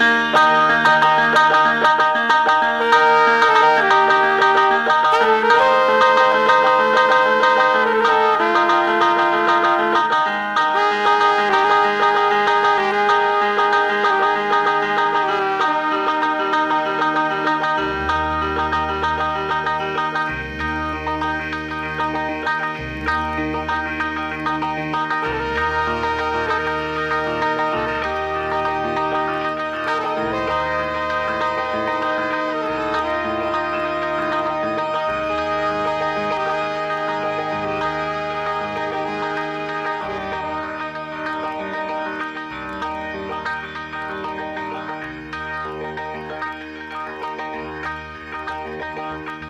Música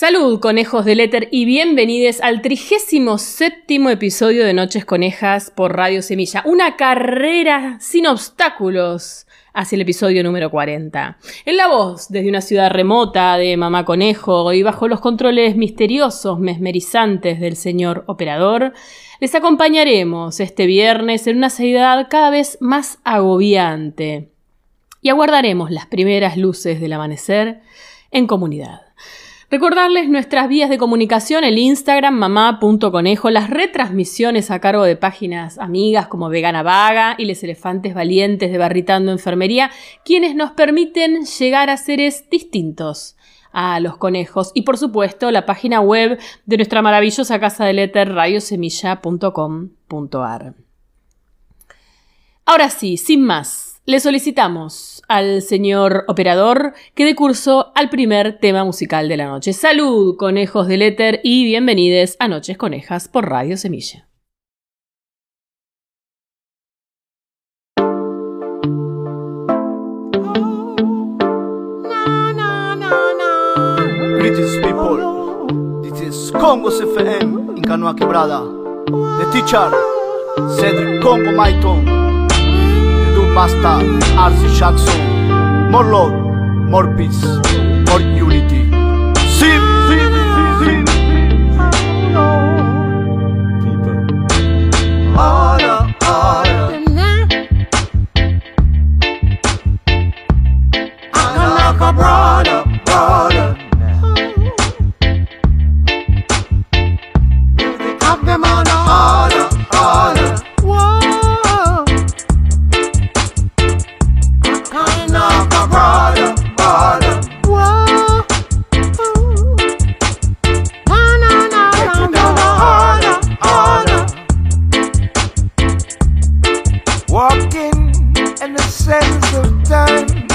Salud, conejos del éter, y bienvenidos al trigésimo séptimo episodio de Noches Conejas por Radio Semilla. Una carrera sin obstáculos hacia el episodio número 40. En la voz, desde una ciudad remota de Mamá Conejo y bajo los controles misteriosos, mesmerizantes del señor operador, les acompañaremos este viernes en una ciudad cada vez más agobiante y aguardaremos las primeras luces del amanecer en comunidad. Recordarles nuestras vías de comunicación, el Instagram mamá.conejo, las retransmisiones a cargo de páginas amigas como Vegana Vaga y Les Elefantes Valientes de Barritando Enfermería, quienes nos permiten llegar a seres distintos a los conejos y por supuesto la página web de nuestra maravillosa casa del éter radiosemilla.com.ar. Ahora sí, sin más, le solicitamos al señor operador que dé curso al primer tema musical de la noche. Salud, conejos del éter, y bienvenidos a Noches Conejas por Radio Semilla. People, this is Congo Canoa Quebrada. The teacher, Cedric Congo Maiton. Basta, RC Jackson. More love, more peace, more unity. Sim, sim, sim, People. Ora. Akalaka brother, brother. is the time.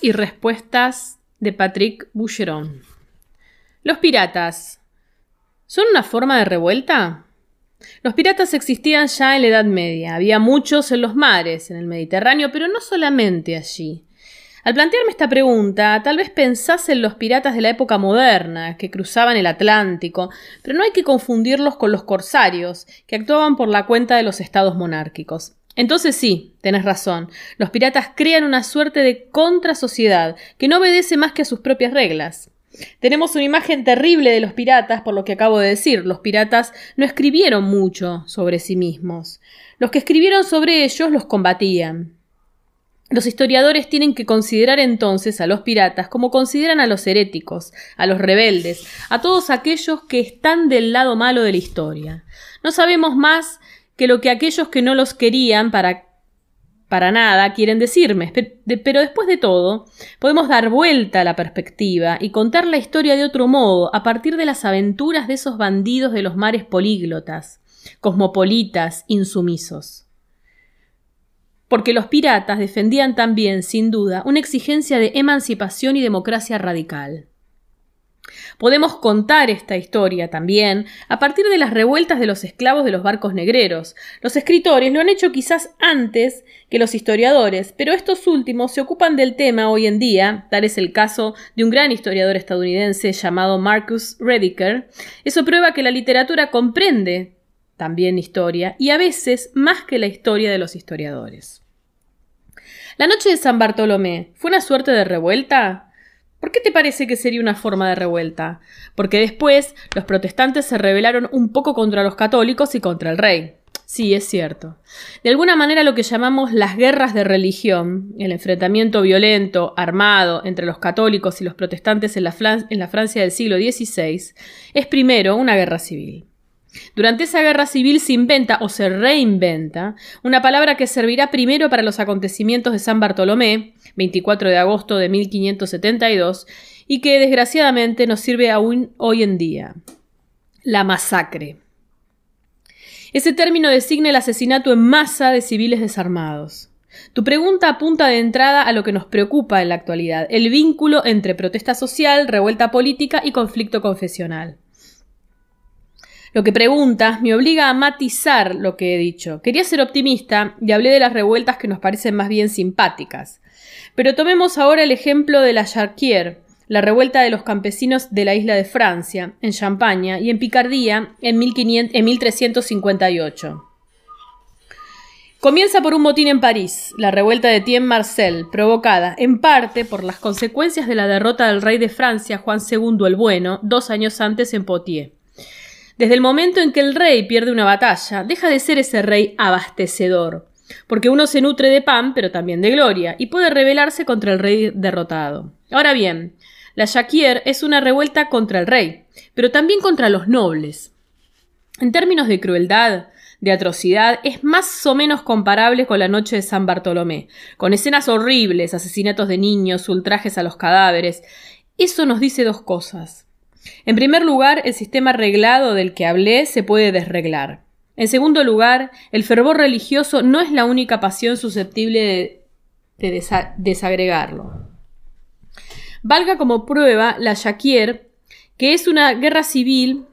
Y respuestas de Patrick Boucheron. Los piratas. ¿Son una forma de revuelta? Los piratas existían ya en la Edad Media. Había muchos en los mares, en el Mediterráneo, pero no solamente allí. Al plantearme esta pregunta, tal vez pensase en los piratas de la época moderna, que cruzaban el Atlántico, pero no hay que confundirlos con los corsarios, que actuaban por la cuenta de los estados monárquicos. Entonces sí, tenés razón, los piratas crean una suerte de contrasociedad que no obedece más que a sus propias reglas. Tenemos una imagen terrible de los piratas por lo que acabo de decir. Los piratas no escribieron mucho sobre sí mismos. Los que escribieron sobre ellos los combatían. Los historiadores tienen que considerar entonces a los piratas como consideran a los heréticos, a los rebeldes, a todos aquellos que están del lado malo de la historia. No sabemos más que lo que aquellos que no los querían para para nada quieren decirme, pero después de todo, podemos dar vuelta a la perspectiva y contar la historia de otro modo a partir de las aventuras de esos bandidos de los mares políglotas, cosmopolitas, insumisos. Porque los piratas defendían también, sin duda, una exigencia de emancipación y democracia radical. Podemos contar esta historia también a partir de las revueltas de los esclavos de los barcos negreros. Los escritores lo han hecho quizás antes que los historiadores, pero estos últimos se ocupan del tema hoy en día, tal es el caso de un gran historiador estadounidense llamado Marcus Rediker. Eso prueba que la literatura comprende también historia y a veces más que la historia de los historiadores. La noche de San Bartolomé fue una suerte de revuelta. ¿Por qué te parece que sería una forma de revuelta? Porque después los protestantes se rebelaron un poco contra los católicos y contra el rey. Sí, es cierto. De alguna manera lo que llamamos las guerras de religión, el enfrentamiento violento, armado, entre los católicos y los protestantes en la, Francia del siglo XVI, es primero una guerra civil. Durante esa guerra civil se inventa o se reinventa una palabra que servirá primero para los acontecimientos de San Bartolomé, 24 de agosto de 1572, y que desgraciadamente nos sirve aún hoy en día. La masacre. Ese término designa el asesinato en masa de civiles desarmados. Tu pregunta apunta de entrada a lo que nos preocupa en la actualidad, el vínculo entre protesta social, revuelta política y conflicto confesional. Lo que preguntas me obliga a matizar lo que he dicho. Quería ser optimista y hablé de las revueltas que nos parecen más bien simpáticas. Pero tomemos ahora el ejemplo de la Charquier, la revuelta de los campesinos de la isla de Francia, en Champaña y en Picardía en, en 1358. Comienza por un motín en París, la revuelta de Tien Marcel, provocada en parte por las consecuencias de la derrota del rey de Francia, Juan II el Bueno, dos años antes en Poitiers. Desde el momento en que el rey pierde una batalla, deja de ser ese rey abastecedor, porque uno se nutre de pan, pero también de gloria, y puede rebelarse contra el rey derrotado. Ahora bien, la Jacquier es una revuelta contra el rey, pero también contra los nobles. En términos de crueldad, de atrocidad es más o menos comparable con la noche de San Bartolomé, con escenas horribles, asesinatos de niños, ultrajes a los cadáveres. Eso nos dice dos cosas. En primer lugar, el sistema reglado del que hablé se puede desreglar. En segundo lugar, el fervor religioso no es la única pasión susceptible de, desagregarlo. Valga como prueba la Jacquier, que es una guerra civil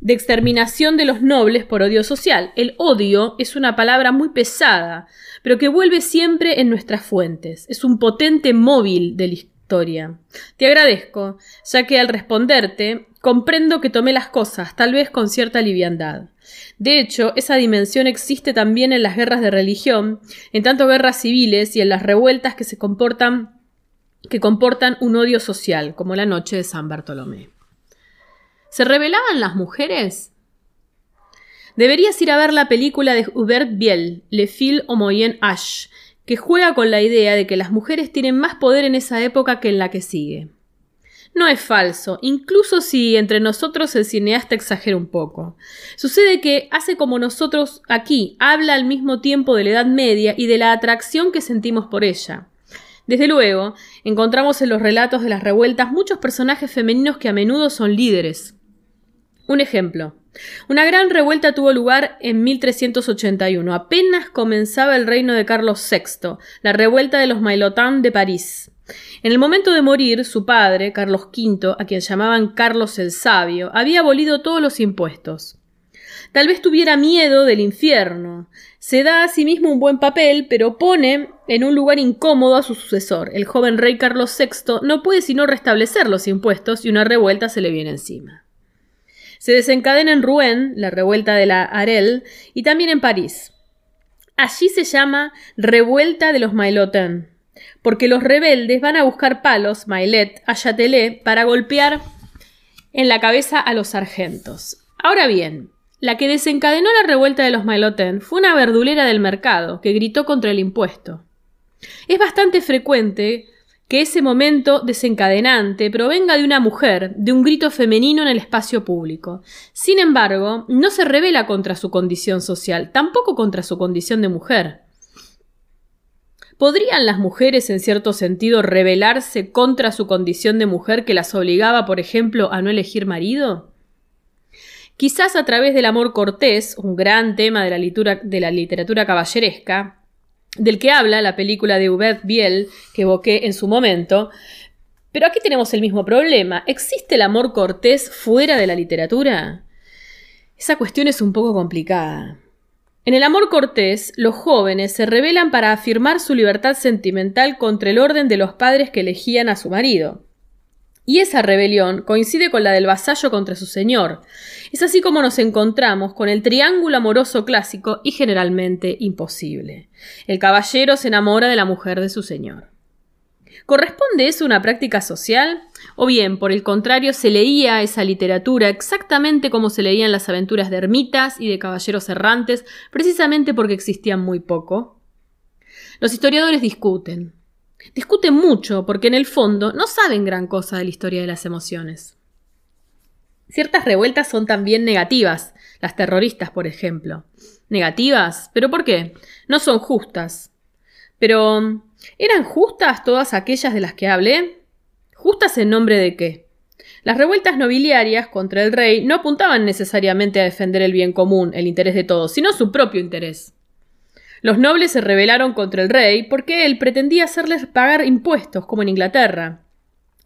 de exterminación de los nobles por odio social. El odio es una palabra muy pesada, pero que vuelve siempre en nuestras fuentes. Es un potente móvil de la Te agradezco, ya que al responderte comprendo que tomé las cosas, tal vez con cierta liviandad. De hecho, esa dimensión existe también en las guerras de religión, en tanto guerras civiles y en las revueltas que se comportan que comportan un odio social, como la noche de San Bartolomé. ¿Se revelaban las mujeres? Deberías ir a ver la película de Hubert Biel, Le Fil au Moyen Âge, que juega con la idea de que las mujeres tienen más poder en esa época que en la que sigue. No es falso, incluso si entre nosotros el cineasta exagera un poco. Sucede que hace como nosotros aquí, habla al mismo tiempo de la Edad Media y de la atracción que sentimos por ella. Desde luego, encontramos en los relatos de las revueltas muchos personajes femeninos que a menudo son líderes, un ejemplo. Una gran revuelta tuvo lugar en 1381. Apenas comenzaba el reino de Carlos VI, la revuelta de los Mailotins de París. En el momento de morir, su padre, Carlos V, a quien llamaban Carlos el Sabio, había abolido todos los impuestos. Tal vez tuviera miedo del infierno. Se da a sí mismo un buen papel, pero pone en un lugar incómodo a su sucesor. El joven rey Carlos VI no puede sino restablecer los impuestos y una revuelta se le viene encima. Se desencadena en Rouen, la revuelta de la Arel, y también en París. Allí se llama Revuelta de los Maillotins, porque los rebeldes van a buscar palos, Mailet, a Châtelet, para golpear en la cabeza a los sargentos. Ahora bien, la que desencadenó la revuelta de los Maillotins fue una verdulera del mercado que gritó contra el impuesto. Es bastante frecuente que ese momento desencadenante provenga de una mujer, de un grito femenino en el espacio público. Sin embargo, no se revela contra su condición social, tampoco contra su condición de mujer. ¿Podrían las mujeres, en cierto sentido, rebelarse contra su condición de mujer que las obligaba, por ejemplo, a no elegir marido? Quizás a través del amor cortés, un gran tema de la, de la literatura caballeresca, del que habla la película de Hubert Biel, que evoqué en su momento. Pero aquí tenemos el mismo problema. ¿Existe el amor cortés fuera de la literatura? Esa cuestión es un poco complicada. En el amor cortés, los jóvenes se rebelan para afirmar su libertad sentimental contra el orden de los padres que elegían a su marido. Y esa rebelión coincide con la del vasallo contra su señor. Es así como nos encontramos con el triángulo amoroso clásico y generalmente imposible. El caballero se enamora de la mujer de su señor. ¿Corresponde eso a una práctica social? ¿O bien, por el contrario, se leía esa literatura exactamente como se leían las aventuras de ermitas y de caballeros errantes, precisamente porque existían muy poco? Los historiadores discuten. Discuten mucho porque en el fondo no saben gran cosa de la historia de las emociones. Ciertas revueltas son también negativas, las terroristas, por ejemplo. Negativas, pero ¿por qué? No son justas. Pero ¿eran justas todas aquellas de las que hablé? ¿Justas en nombre de qué? Las revueltas nobiliarias contra el rey no apuntaban necesariamente a defender el bien común, el interés de todos, sino su propio interés. Los nobles se rebelaron contra el rey porque él pretendía hacerles pagar impuestos, como en Inglaterra.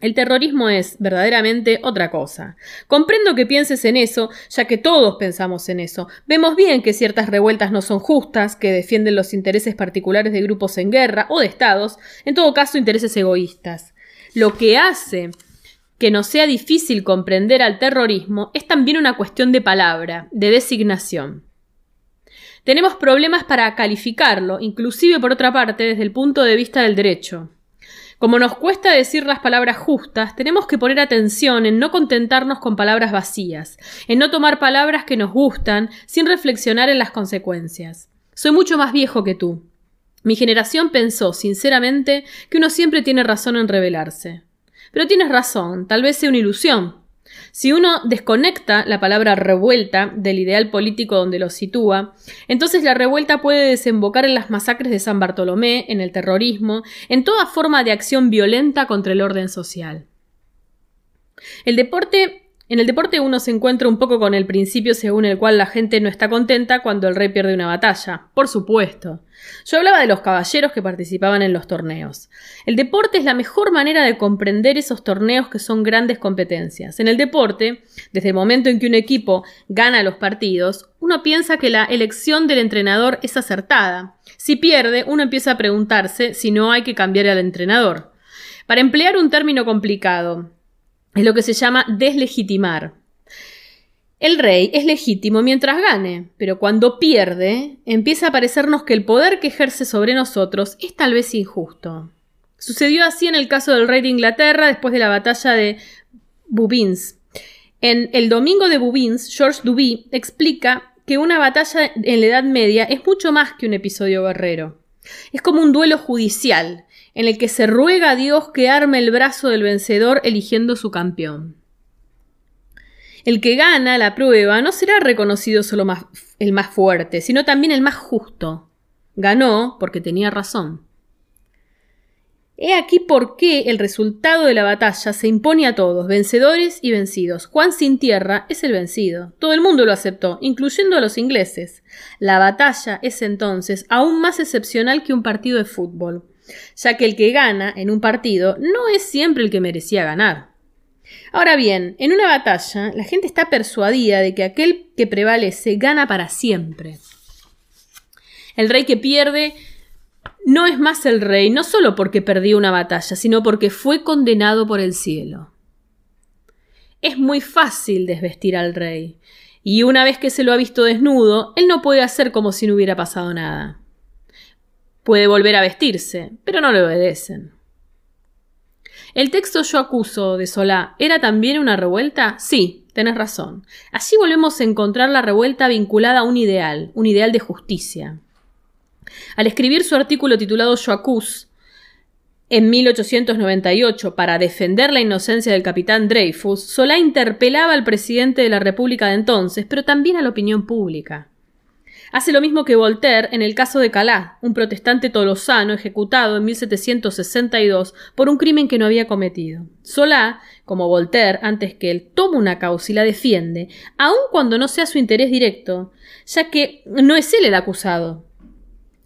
El terrorismo es verdaderamente otra cosa. Comprendo que pienses en eso, ya que todos pensamos en eso. Vemos bien que ciertas revueltas no son justas, que defienden los intereses particulares de grupos en guerra o de estados, en todo caso intereses egoístas. Lo que hace que no sea difícil comprender al terrorismo es también una cuestión de palabra, de designación. Tenemos problemas para calificarlo, inclusive por otra parte desde el punto de vista del derecho. Como nos cuesta decir las palabras justas, tenemos que poner atención en no contentarnos con palabras vacías, en no tomar palabras que nos gustan sin reflexionar en las consecuencias. Soy mucho más viejo que tú. Mi generación pensó, sinceramente, que uno siempre tiene razón en rebelarse. Pero tienes razón, tal vez sea una ilusión. Si uno desconecta la palabra revuelta del ideal político donde lo sitúa, entonces la revuelta puede desembocar en las masacres de San Bartolomé, en el terrorismo, en toda forma de acción violenta contra el orden social. El deporte en el deporte uno se encuentra un poco con el principio según el cual la gente no está contenta cuando el rey pierde una batalla. Por supuesto. Yo hablaba de los caballeros que participaban en los torneos. El deporte es la mejor manera de comprender esos torneos que son grandes competencias. En el deporte, desde el momento en que un equipo gana los partidos, uno piensa que la elección del entrenador es acertada. Si pierde, uno empieza a preguntarse si no hay que cambiar al entrenador. Para emplear un término complicado, es lo que se llama deslegitimar. El rey es legítimo mientras gane, pero cuando pierde, empieza a parecernos que el poder que ejerce sobre nosotros es tal vez injusto. Sucedió así en el caso del rey de Inglaterra después de la batalla de Bouvines. En El Domingo de Bouvines, Georges Duby explica que una batalla en la Edad Media es mucho más que un episodio guerrero. Es como un duelo judicial, en el que se ruega a Dios que arme el brazo del vencedor eligiendo su campeón. El que gana la prueba no será reconocido solo el más fuerte, sino también el más justo. Ganó porque tenía razón. He aquí por qué el resultado de la batalla se impone a todos, vencedores y vencidos. Juan sin tierra es el vencido. Todo el mundo lo aceptó, incluyendo a los ingleses. La batalla es entonces aún más excepcional que un partido de fútbol ya que el que gana en un partido no es siempre el que merecía ganar. Ahora bien, en una batalla la gente está persuadida de que aquel que prevalece gana para siempre. El rey que pierde no es más el rey, no solo porque perdió una batalla, sino porque fue condenado por el cielo. Es muy fácil desvestir al rey, y una vez que se lo ha visto desnudo, él no puede hacer como si no hubiera pasado nada. Puede volver a vestirse, pero no le obedecen. ¿El texto Yo acuso de Solá era también una revuelta? Sí, tenés razón. Allí volvemos a encontrar la revuelta vinculada a un ideal, un ideal de justicia. Al escribir su artículo titulado Yo acuso, en 1898, para defender la inocencia del capitán Dreyfus, Solá interpelaba al presidente de la República de entonces, pero también a la opinión pública. Hace lo mismo que Voltaire en el caso de Calá, un protestante tolosano ejecutado en 1762 por un crimen que no había cometido. Solá, como Voltaire antes que él, toma una causa y la defiende, aun cuando no sea su interés directo, ya que no es él el acusado.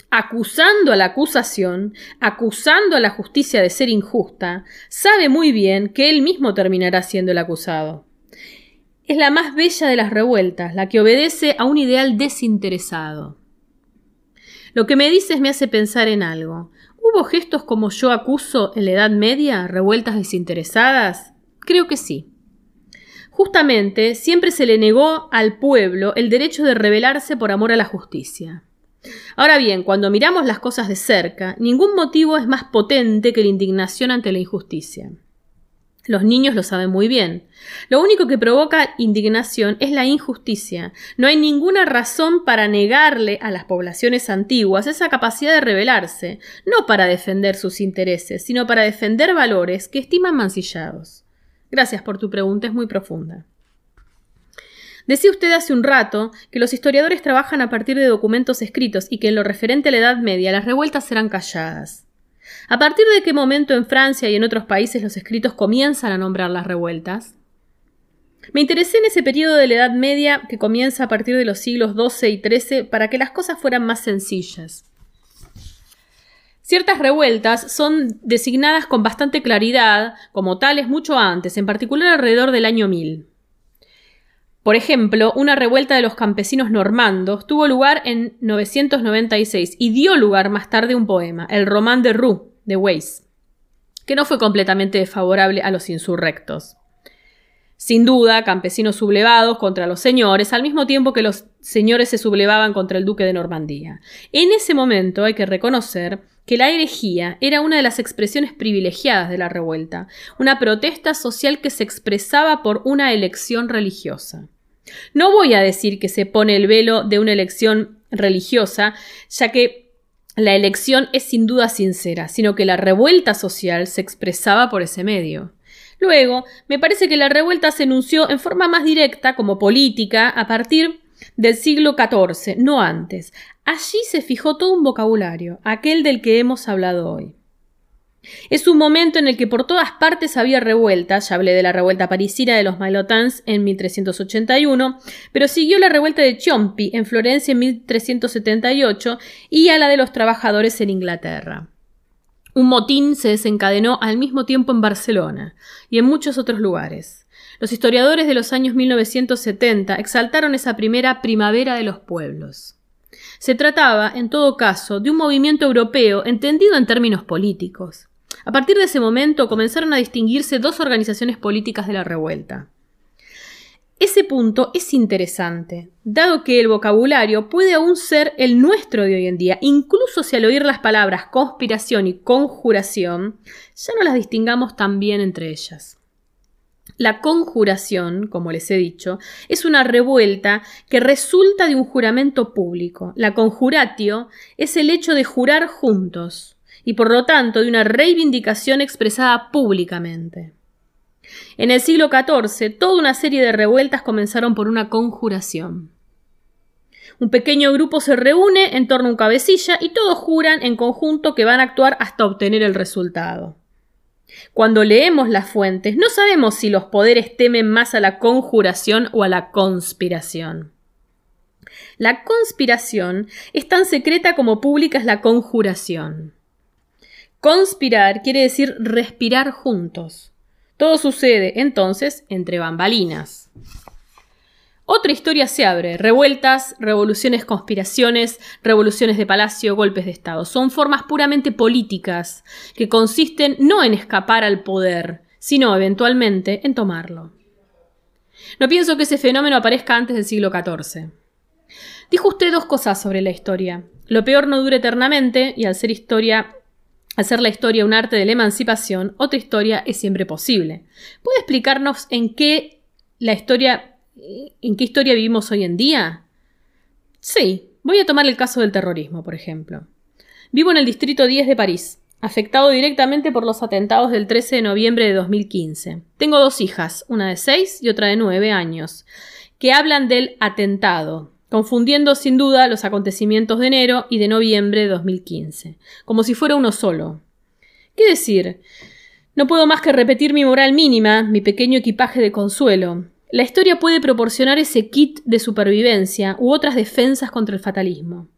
Acusando a la acusación, acusando a la justicia de ser injusta, sabe muy bien que él mismo terminará siendo el acusado. Es la más bella de las revueltas, la que obedece a un ideal desinteresado. Lo que me dices me hace pensar en algo. ¿Hubo gestos como yo acuso en la Edad Media, revueltas desinteresadas? Creo que sí. Justamente, siempre se le negó al pueblo el derecho de rebelarse por amor a la justicia. Ahora bien, cuando miramos las cosas de cerca, ningún motivo es más potente que la indignación ante la injusticia. Los niños lo saben muy bien. Lo único que provoca indignación es la injusticia. No hay ninguna razón para negarle a las poblaciones antiguas esa capacidad de rebelarse, no para defender sus intereses, sino para defender valores que estiman mancillados. Gracias por tu pregunta, es muy profunda. Decía usted hace un rato que los historiadores trabajan a partir de documentos escritos y que en lo referente a la Edad Media las revueltas serán calladas. ¿A partir de qué momento en Francia y en otros países los escritos comienzan a nombrar las revueltas? Me interesé en ese periodo de la Edad Media que comienza a partir de los siglos XII y XIII para que las cosas fueran más sencillas. Ciertas revueltas son designadas con bastante claridad como tales mucho antes, en particular alrededor del año 1000. Por ejemplo, una revuelta de los campesinos normandos tuvo lugar en 996 y dio lugar más tarde un poema, el Román de Roux, de Weiss, que no fue completamente favorable a los insurrectos. Sin duda, campesinos sublevados contra los señores, al mismo tiempo que los señores se sublevaban contra el duque de Normandía. En ese momento hay que reconocer que la herejía era una de las expresiones privilegiadas de la revuelta, una protesta social que se expresaba por una elección religiosa. No voy a decir que se pone el velo de una elección religiosa, ya que la elección es sin duda sincera, sino que la revuelta social se expresaba por ese medio. Luego, me parece que la revuelta se enunció en forma más directa como política a partir del siglo XIV, no antes. Allí se fijó todo un vocabulario, aquel del que hemos hablado hoy. Es un momento en el que por todas partes había revueltas, ya hablé de la revuelta parisina de los Mailotins en 1381, pero siguió la revuelta de Ciompi en Florencia en 1378 y a la de los trabajadores en Inglaterra. Un motín se desencadenó al mismo tiempo en Barcelona y en muchos otros lugares. Los historiadores de los años 1970 exaltaron esa primera primavera de los pueblos. Se trataba, en todo caso, de un movimiento europeo entendido en términos políticos. A partir de ese momento comenzaron a distinguirse dos organizaciones políticas de la revuelta. Ese punto es interesante, dado que el vocabulario puede aún ser el nuestro de hoy en día, incluso si al oír las palabras conspiración y conjuración, ya no las distingamos tan bien entre ellas. La conjuración, como les he dicho, es una revuelta que resulta de un juramento público. La conjuratio es el hecho de jurar juntos y por lo tanto de una reivindicación expresada públicamente. En el siglo XIV, toda una serie de revueltas comenzaron por una conjuración. Un pequeño grupo se reúne en torno a un cabecilla y todos juran en conjunto que van a actuar hasta obtener el resultado. Cuando leemos las fuentes, no sabemos si los poderes temen más a la conjuración o a la conspiración. La conspiración es tan secreta como pública es la conjuración. Conspirar quiere decir respirar juntos. Todo sucede entonces entre bambalinas. Otra historia se abre. Revueltas, revoluciones, conspiraciones, revoluciones de palacio, golpes de Estado. Son formas puramente políticas que consisten no en escapar al poder, sino eventualmente en tomarlo. No pienso que ese fenómeno aparezca antes del siglo XIV. Dijo usted dos cosas sobre la historia. Lo peor no dura eternamente y al ser historia hacer la historia un arte de la emancipación, otra historia es siempre posible. ¿Puede explicarnos en qué la historia, en qué historia vivimos hoy en día? Sí, voy a tomar el caso del terrorismo, por ejemplo. Vivo en el distrito 10 de París, afectado directamente por los atentados del 13 de noviembre de 2015. Tengo dos hijas, una de 6 y otra de 9 años, que hablan del atentado, confundiendo sin duda los acontecimientos de enero y de noviembre de 2015, como si fuera uno solo. ¿Qué decir? No puedo más que repetir mi moral mínima, mi pequeño equipaje de consuelo. La historia puede proporcionar ese kit de supervivencia u otras defensas contra el fatalismo.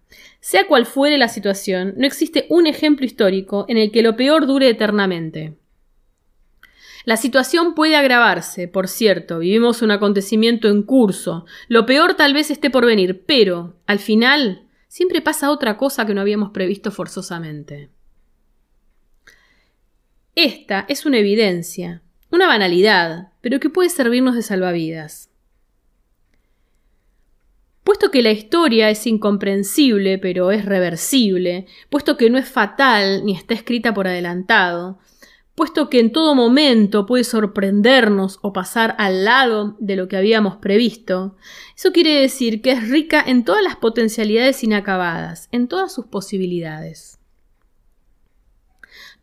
Sea cual fuere la situación, no existe un ejemplo histórico en el que lo peor dure eternamente. La situación puede agravarse, por cierto, vivimos un acontecimiento en curso, lo peor tal vez esté por venir, pero, al final, siempre pasa otra cosa que no habíamos previsto forzosamente. Esta es una evidencia, una banalidad, pero que puede servirnos de salvavidas. Puesto que la historia es incomprensible, pero es reversible, puesto que no es fatal ni está escrita por adelantado, puesto que en todo momento puede sorprendernos o pasar al lado de lo que habíamos previsto, eso quiere decir que es rica en todas las potencialidades inacabadas, en todas sus posibilidades.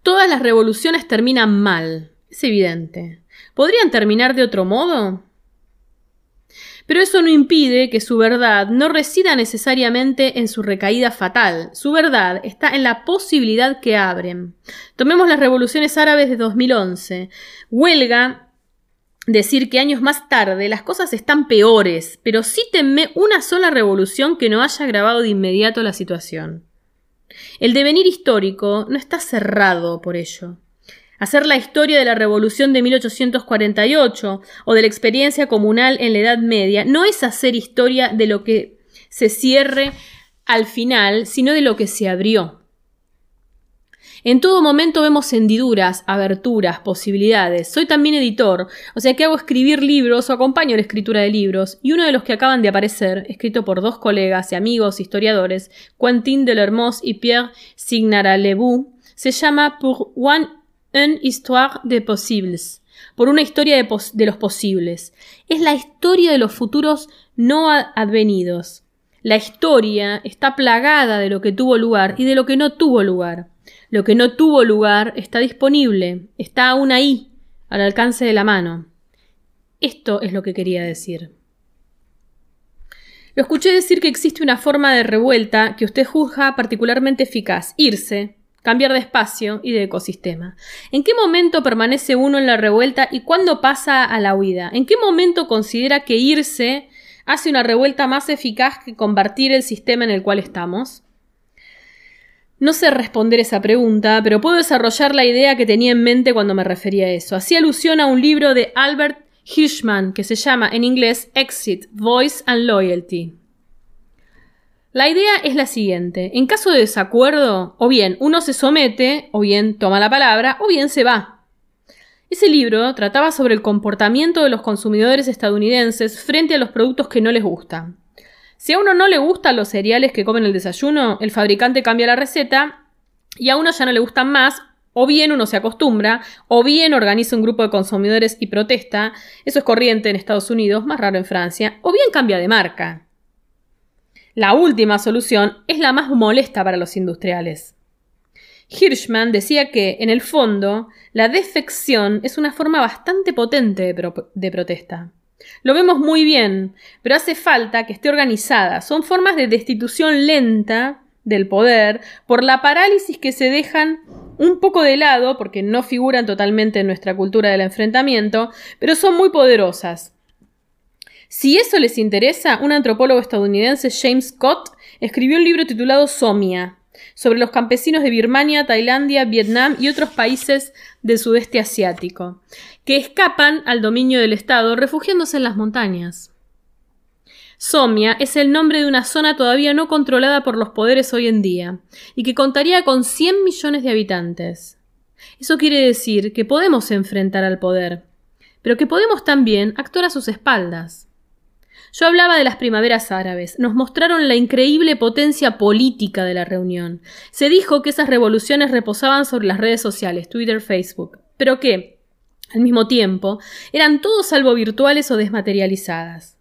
Todas las revoluciones terminan mal, es evidente. ¿Podrían terminar de otro modo? Pero eso no impide que su verdad no resida necesariamente en su recaída fatal. Su verdad está en la posibilidad que abren. Tomemos las revoluciones árabes de 2011. Huelga decir que años más tarde las cosas están peores, pero cítenme una sola revolución que no haya agravado de inmediato la situación. El devenir histórico no está cerrado por ello. Hacer la historia de la Revolución de 1848 o de la experiencia comunal en la Edad Media no es hacer historia de lo que se cierre al final, sino de lo que se abrió. En todo momento vemos hendiduras, aberturas, posibilidades. Soy también editor, o sea que hago escribir libros o acompaño la escritura de libros, y uno de los que acaban de aparecer, escrito por dos colegas y amigos historiadores, Quentin Delermos y Pierre Signaralebu, se llama Pour one, une histoire de possibles, por una historia de, de los posibles. Es la historia de los futuros no advenidos. La historia está plagada de lo que tuvo lugar y de lo que no tuvo lugar. Lo que no tuvo lugar está disponible, está aún ahí, al alcance de la mano. Esto es lo que quería decir. Lo escuché decir que existe una forma de revuelta que usted juzga particularmente eficaz, irse, cambiar de espacio y de ecosistema. ¿En qué momento permanece uno en la revuelta y cuándo pasa a la huida? ¿En qué momento considera que irse hace una revuelta más eficaz que convertir el sistema en el cual estamos? No sé responder esa pregunta, pero puedo desarrollar la idea que tenía en mente cuando me refería a eso. Hacía alusión a un libro de Albert Hirschman que se llama en inglés Exit, Voice and Loyalty. La idea es la siguiente. En caso de desacuerdo, o bien uno se somete, o bien toma la palabra, o bien se va. Ese libro trataba sobre el comportamiento de los consumidores estadounidenses frente a los productos que no les gustan. Si a uno no le gustan los cereales que comen el desayuno, el fabricante cambia la receta y a uno ya no le gustan más, o bien uno se acostumbra, o bien organiza un grupo de consumidores y protesta, eso es corriente en Estados Unidos, más raro en Francia, o bien cambia de marca. La última solución es la más molesta para los industriales. Hirschman decía que, en el fondo, la defección es una forma bastante potente de, de protesta. Lo vemos muy bien, pero hace falta que esté organizada. Son formas de destitución lenta del poder por la parálisis que se dejan un poco de lado, porque no figuran totalmente en nuestra cultura del enfrentamiento, pero son muy poderosas. Si eso les interesa, un antropólogo estadounidense, James Scott, escribió un libro titulado Somia, sobre los campesinos de Birmania, Tailandia, Vietnam y otros países del sudeste asiático, que escapan al dominio del Estado refugiándose en las montañas. Somia es el nombre de una zona todavía no controlada por los poderes hoy en día, y que contaría con 100 millones de habitantes. Eso quiere decir que podemos enfrentar al poder, pero que podemos también actuar a sus espaldas. Yo hablaba de las primaveras árabes. Nos mostraron la increíble potencia política de la reunión. Se dijo que esas revoluciones reposaban sobre las redes sociales, Twitter, Facebook, pero que, al mismo tiempo, eran todos salvo virtuales o desmaterializadas.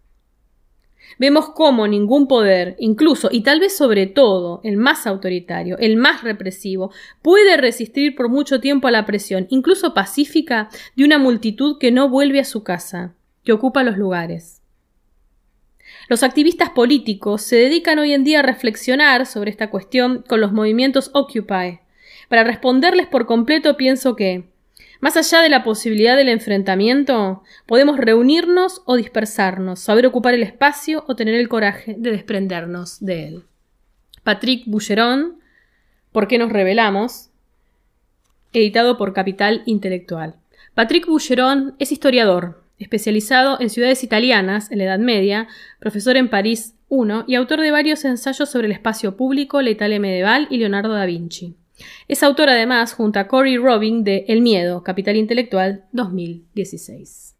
Vemos cómo ningún poder, incluso y tal vez sobre todo el más autoritario, el más represivo, puede resistir por mucho tiempo a la presión, incluso pacífica, de una multitud que no vuelve a su casa, que ocupa los lugares. Los activistas políticos se dedican hoy en día a reflexionar sobre esta cuestión con los movimientos Occupy. Para responderles por completo pienso que, más allá de la posibilidad del enfrentamiento, podemos reunirnos o dispersarnos, saber ocupar el espacio o tener el coraje de desprendernos de él. Patrick Boucheron, ¿Por qué nos rebelamos? editado por Capital Intelectual. Patrick Boucheron es historiador, especializado en ciudades italianas en la Edad Media, profesor en París I y autor de varios ensayos sobre el espacio público, la Italia medieval y Leonardo da Vinci. Es autor además junto a Cory Robin de El Miedo, Capital Intelectual 2016.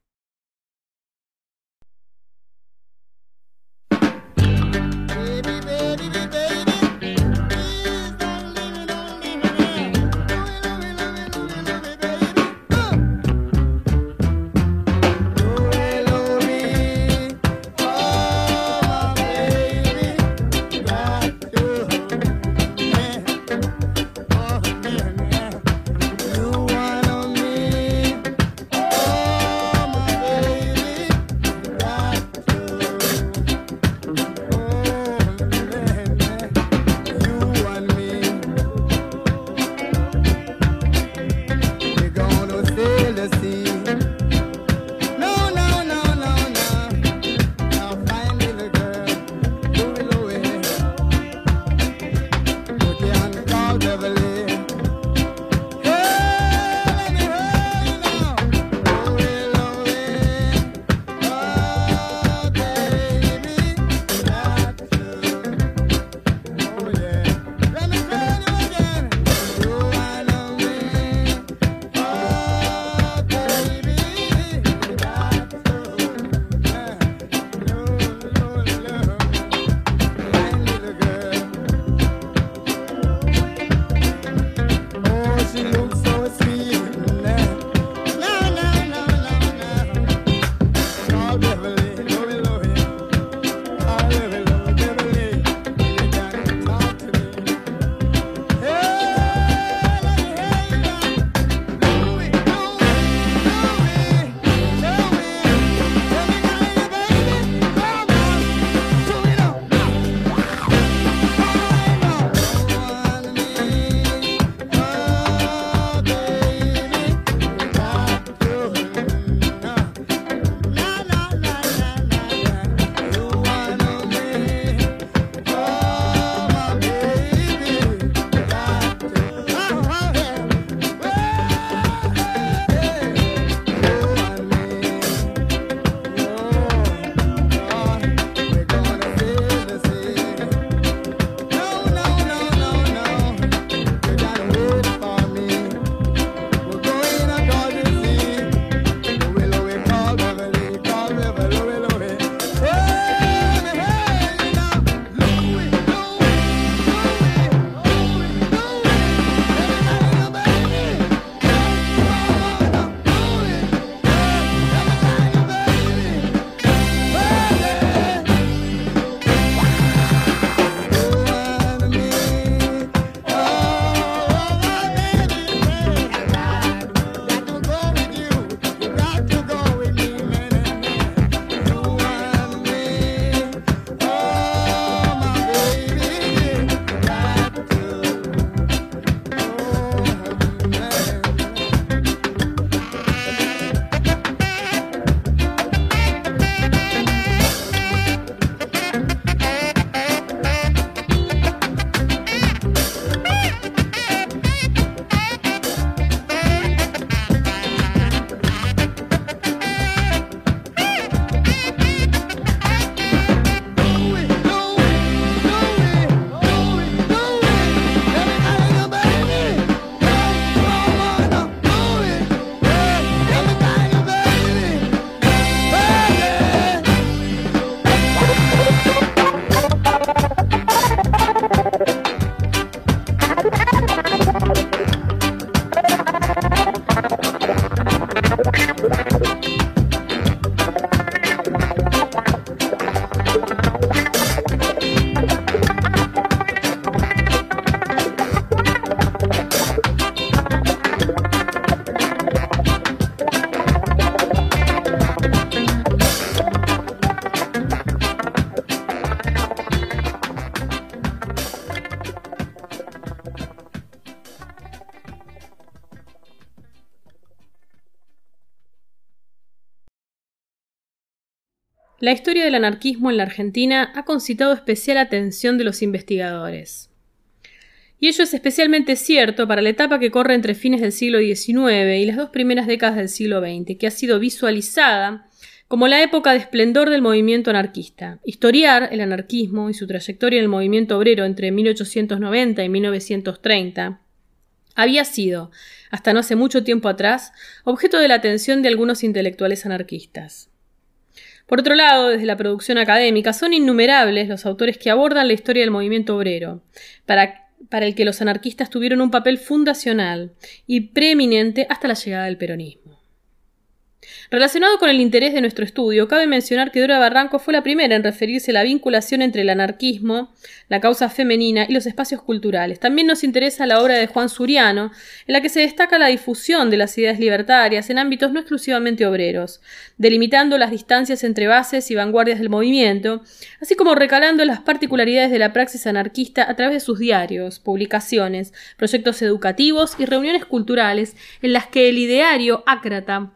La historia del anarquismo en la Argentina ha concitado especial atención de los investigadores. Y ello es especialmente cierto para la etapa que corre entre fines del siglo XIX y las dos primeras décadas del siglo XX, que ha sido visualizada como la época de esplendor del movimiento anarquista. Historiar el anarquismo y su trayectoria en el movimiento obrero entre 1890 y 1930 había sido, hasta no hace mucho tiempo atrás, objeto de la atención de algunos intelectuales anarquistas. Por otro lado, desde la producción académica, son innumerables los autores que abordan la historia del movimiento obrero, para el que los anarquistas tuvieron un papel fundacional y preeminente hasta la llegada del peronismo. Relacionado con el interés de nuestro estudio, cabe mencionar que Dora Barranco fue la primera en referirse a la vinculación entre el anarquismo, la causa femenina y los espacios culturales. También nos interesa la obra de Juan Suriano, en la que se destaca la difusión de las ideas libertarias en ámbitos no exclusivamente obreros, delimitando las distancias entre bases y vanguardias del movimiento, así como recalando las particularidades de la praxis anarquista a través de sus diarios, publicaciones, proyectos educativos y reuniones culturales en las que el ideario ácrata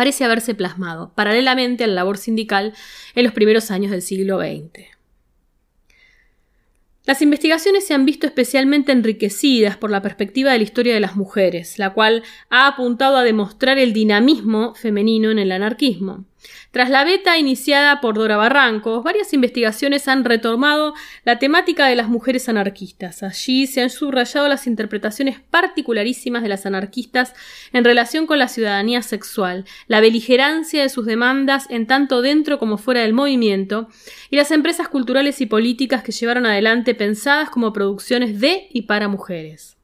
parece haberse plasmado, paralelamente a la labor sindical en los primeros años del siglo XX. Las investigaciones se han visto especialmente enriquecidas por la perspectiva de la historia de las mujeres, la cual ha apuntado a demostrar el dinamismo femenino en el anarquismo. Tras la beta iniciada por Dora Barrancos, varias investigaciones han retomado la temática de las mujeres anarquistas. Allí se han subrayado las interpretaciones particularísimas de las anarquistas en relación con la ciudadanía sexual, la beligerancia de sus demandas en tanto dentro como fuera del movimiento, y las empresas culturales y políticas que llevaron adelante pensadas como producciones de y para mujeres.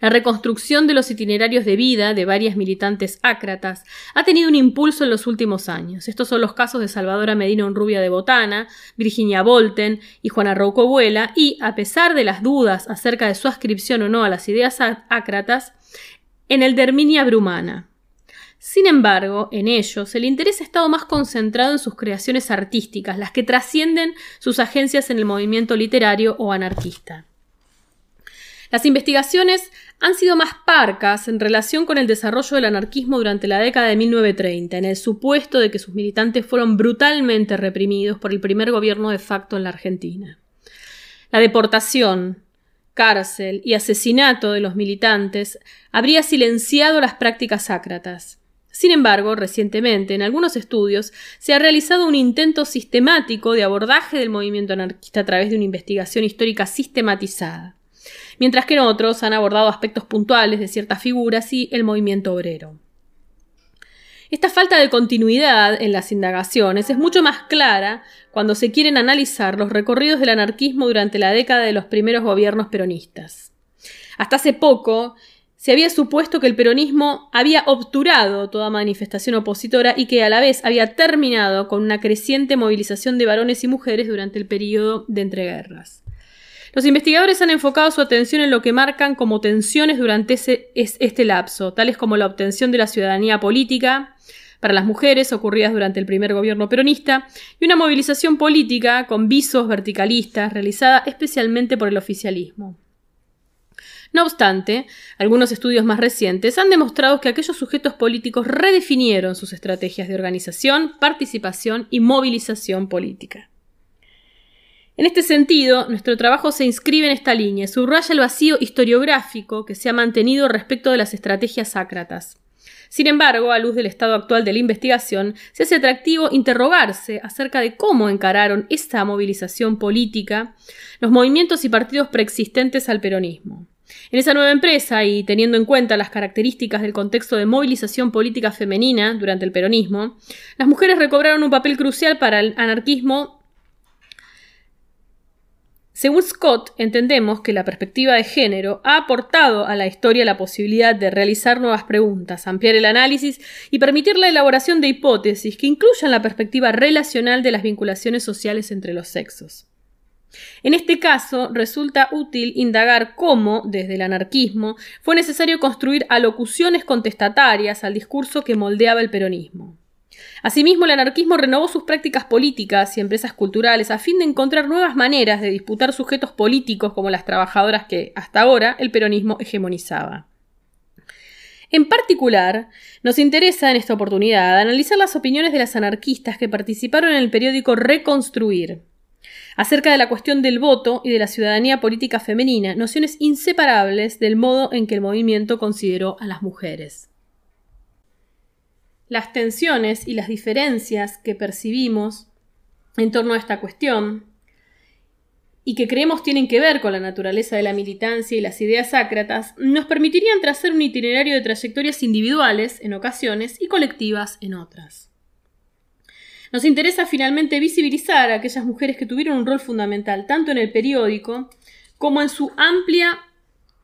La reconstrucción de los itinerarios de vida de varias militantes ácratas ha tenido un impulso en los últimos años. Estos son los casos de Salvadora Medina Unrubia de Botana, Virginia Volten y Juana Rouco Vuela, y, a pesar de las dudas acerca de su ascripción o no a las ideas ácratas, en el de Herminia Brumana. Sin embargo, en ellos el interés ha estado más concentrado en sus creaciones artísticas, las que trascienden sus agencias en el movimiento literario o anarquista. Las investigaciones han sido más parcas en relación con el desarrollo del anarquismo durante la década de 1930, en el supuesto de que sus militantes fueron brutalmente reprimidos por el primer gobierno de facto en la Argentina. La deportación, cárcel y asesinato de los militantes habría silenciado las prácticas ácratas. Sin embargo, recientemente, en algunos estudios, se ha realizado un intento sistemático de abordaje del movimiento anarquista a través de una investigación histórica sistematizada mientras que en otros han abordado aspectos puntuales de ciertas figuras y el movimiento obrero. Esta falta de continuidad en las indagaciones es mucho más clara cuando se quieren analizar los recorridos del anarquismo durante la década de los primeros gobiernos peronistas. Hasta hace poco se había supuesto que el peronismo había obturado toda manifestación opositora y que a la vez había terminado con una creciente movilización de varones y mujeres durante el periodo de entreguerras. Los investigadores han enfocado su atención en lo que marcan como tensiones durante este lapso, tales como la obtención de la ciudadanía política para las mujeres ocurridas durante el primer gobierno peronista y una movilización política con visos verticalistas realizada especialmente por el oficialismo. No obstante, algunos estudios más recientes han demostrado que aquellos sujetos políticos redefinieron sus estrategias de organización, participación y movilización política. En este sentido, nuestro trabajo se inscribe en esta línea, subraya el vacío historiográfico que se ha mantenido respecto de las estrategias sácratas. Sin embargo, a luz del estado actual de la investigación, se hace atractivo interrogarse acerca de cómo encararon esta movilización política los movimientos y partidos preexistentes al peronismo. En esa nueva empresa, y teniendo en cuenta las características del contexto de movilización política femenina durante el peronismo, las mujeres recobraron un papel crucial para el anarquismo según Scott, entendemos que la perspectiva de género ha aportado a la historia la posibilidad de realizar nuevas preguntas, ampliar el análisis y permitir la elaboración de hipótesis que incluyan la perspectiva relacional de las vinculaciones sociales entre los sexos. En este caso, resulta útil indagar cómo, desde el anarquismo, fue necesario construir alocuciones contestatarias al discurso que moldeaba el peronismo. Asimismo, el anarquismo renovó sus prácticas políticas y empresas culturales a fin de encontrar nuevas maneras de disputar sujetos políticos como las trabajadoras que, hasta ahora, el peronismo hegemonizaba. En particular, nos interesa en esta oportunidad analizar las opiniones de las anarquistas que participaron en el periódico Reconstruir, acerca de la cuestión del voto y de la ciudadanía política femenina, nociones inseparables del modo en que el movimiento consideró a las mujeres. Las tensiones y las diferencias que percibimos en torno a esta cuestión y que creemos tienen que ver con la naturaleza de la militancia y las ideas ácratas, nos permitirían trazar un itinerario de trayectorias individuales en ocasiones y colectivas en otras. Nos interesa finalmente visibilizar a aquellas mujeres que tuvieron un rol fundamental tanto en el periódico como en su amplia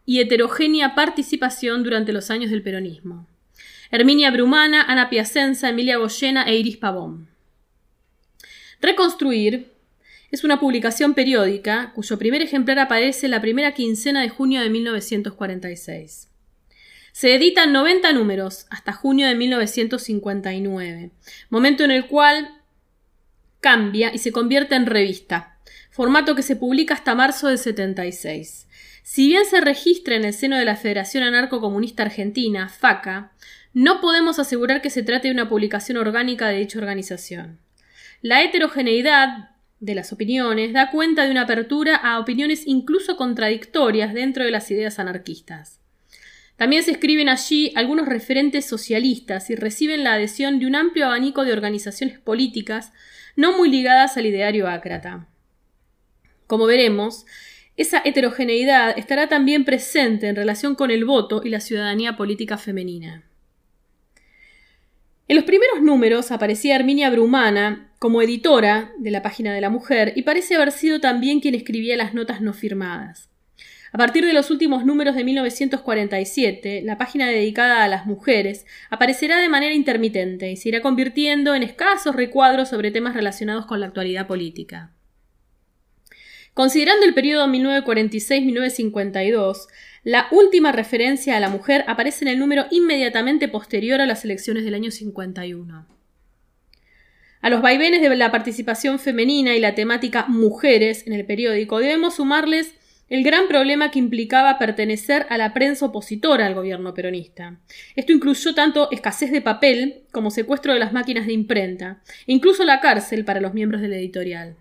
y heterogénea participación durante los años del peronismo. Herminia Brumana, Ana Piacenza, Emilia Goyena e Iris Pavón. Reconstruir es una publicación periódica cuyo primer ejemplar aparece la primera quincena de junio de 1946. Se editan 90 números hasta junio de 1959, momento en el cual cambia y se convierte en revista, formato que se publica hasta marzo del 76. Si bien se registra en el seno de la Federación Anarco-Comunista Argentina, FACA, no podemos asegurar que se trate de una publicación orgánica de dicha organización. La heterogeneidad de las opiniones da cuenta de una apertura a opiniones incluso contradictorias dentro de las ideas anarquistas. También se escriben allí algunos referentes socialistas y reciben la adhesión de un amplio abanico de organizaciones políticas no muy ligadas al ideario ácrata. Como veremos, esa heterogeneidad estará también presente en relación con el voto y la ciudadanía política femenina. En los primeros números aparecía Herminia Brumana como editora de la página de la mujer y parece haber sido también quien escribía las notas no firmadas. A partir de los últimos números de 1947, la página dedicada a las mujeres aparecerá de manera intermitente y se irá convirtiendo en escasos recuadros sobre temas relacionados con la actualidad política. Considerando el periodo 1946-1952, la última referencia a la mujer aparece en el número inmediatamente posterior a las elecciones del año 51. A los vaivenes de la participación femenina y la temática mujeres en el periódico debemos sumarles el gran problema que implicaba pertenecer a la prensa opositora al gobierno peronista. Esto incluyó tanto escasez de papel como secuestro de las máquinas de imprenta, e incluso la cárcel para los miembros del editorial.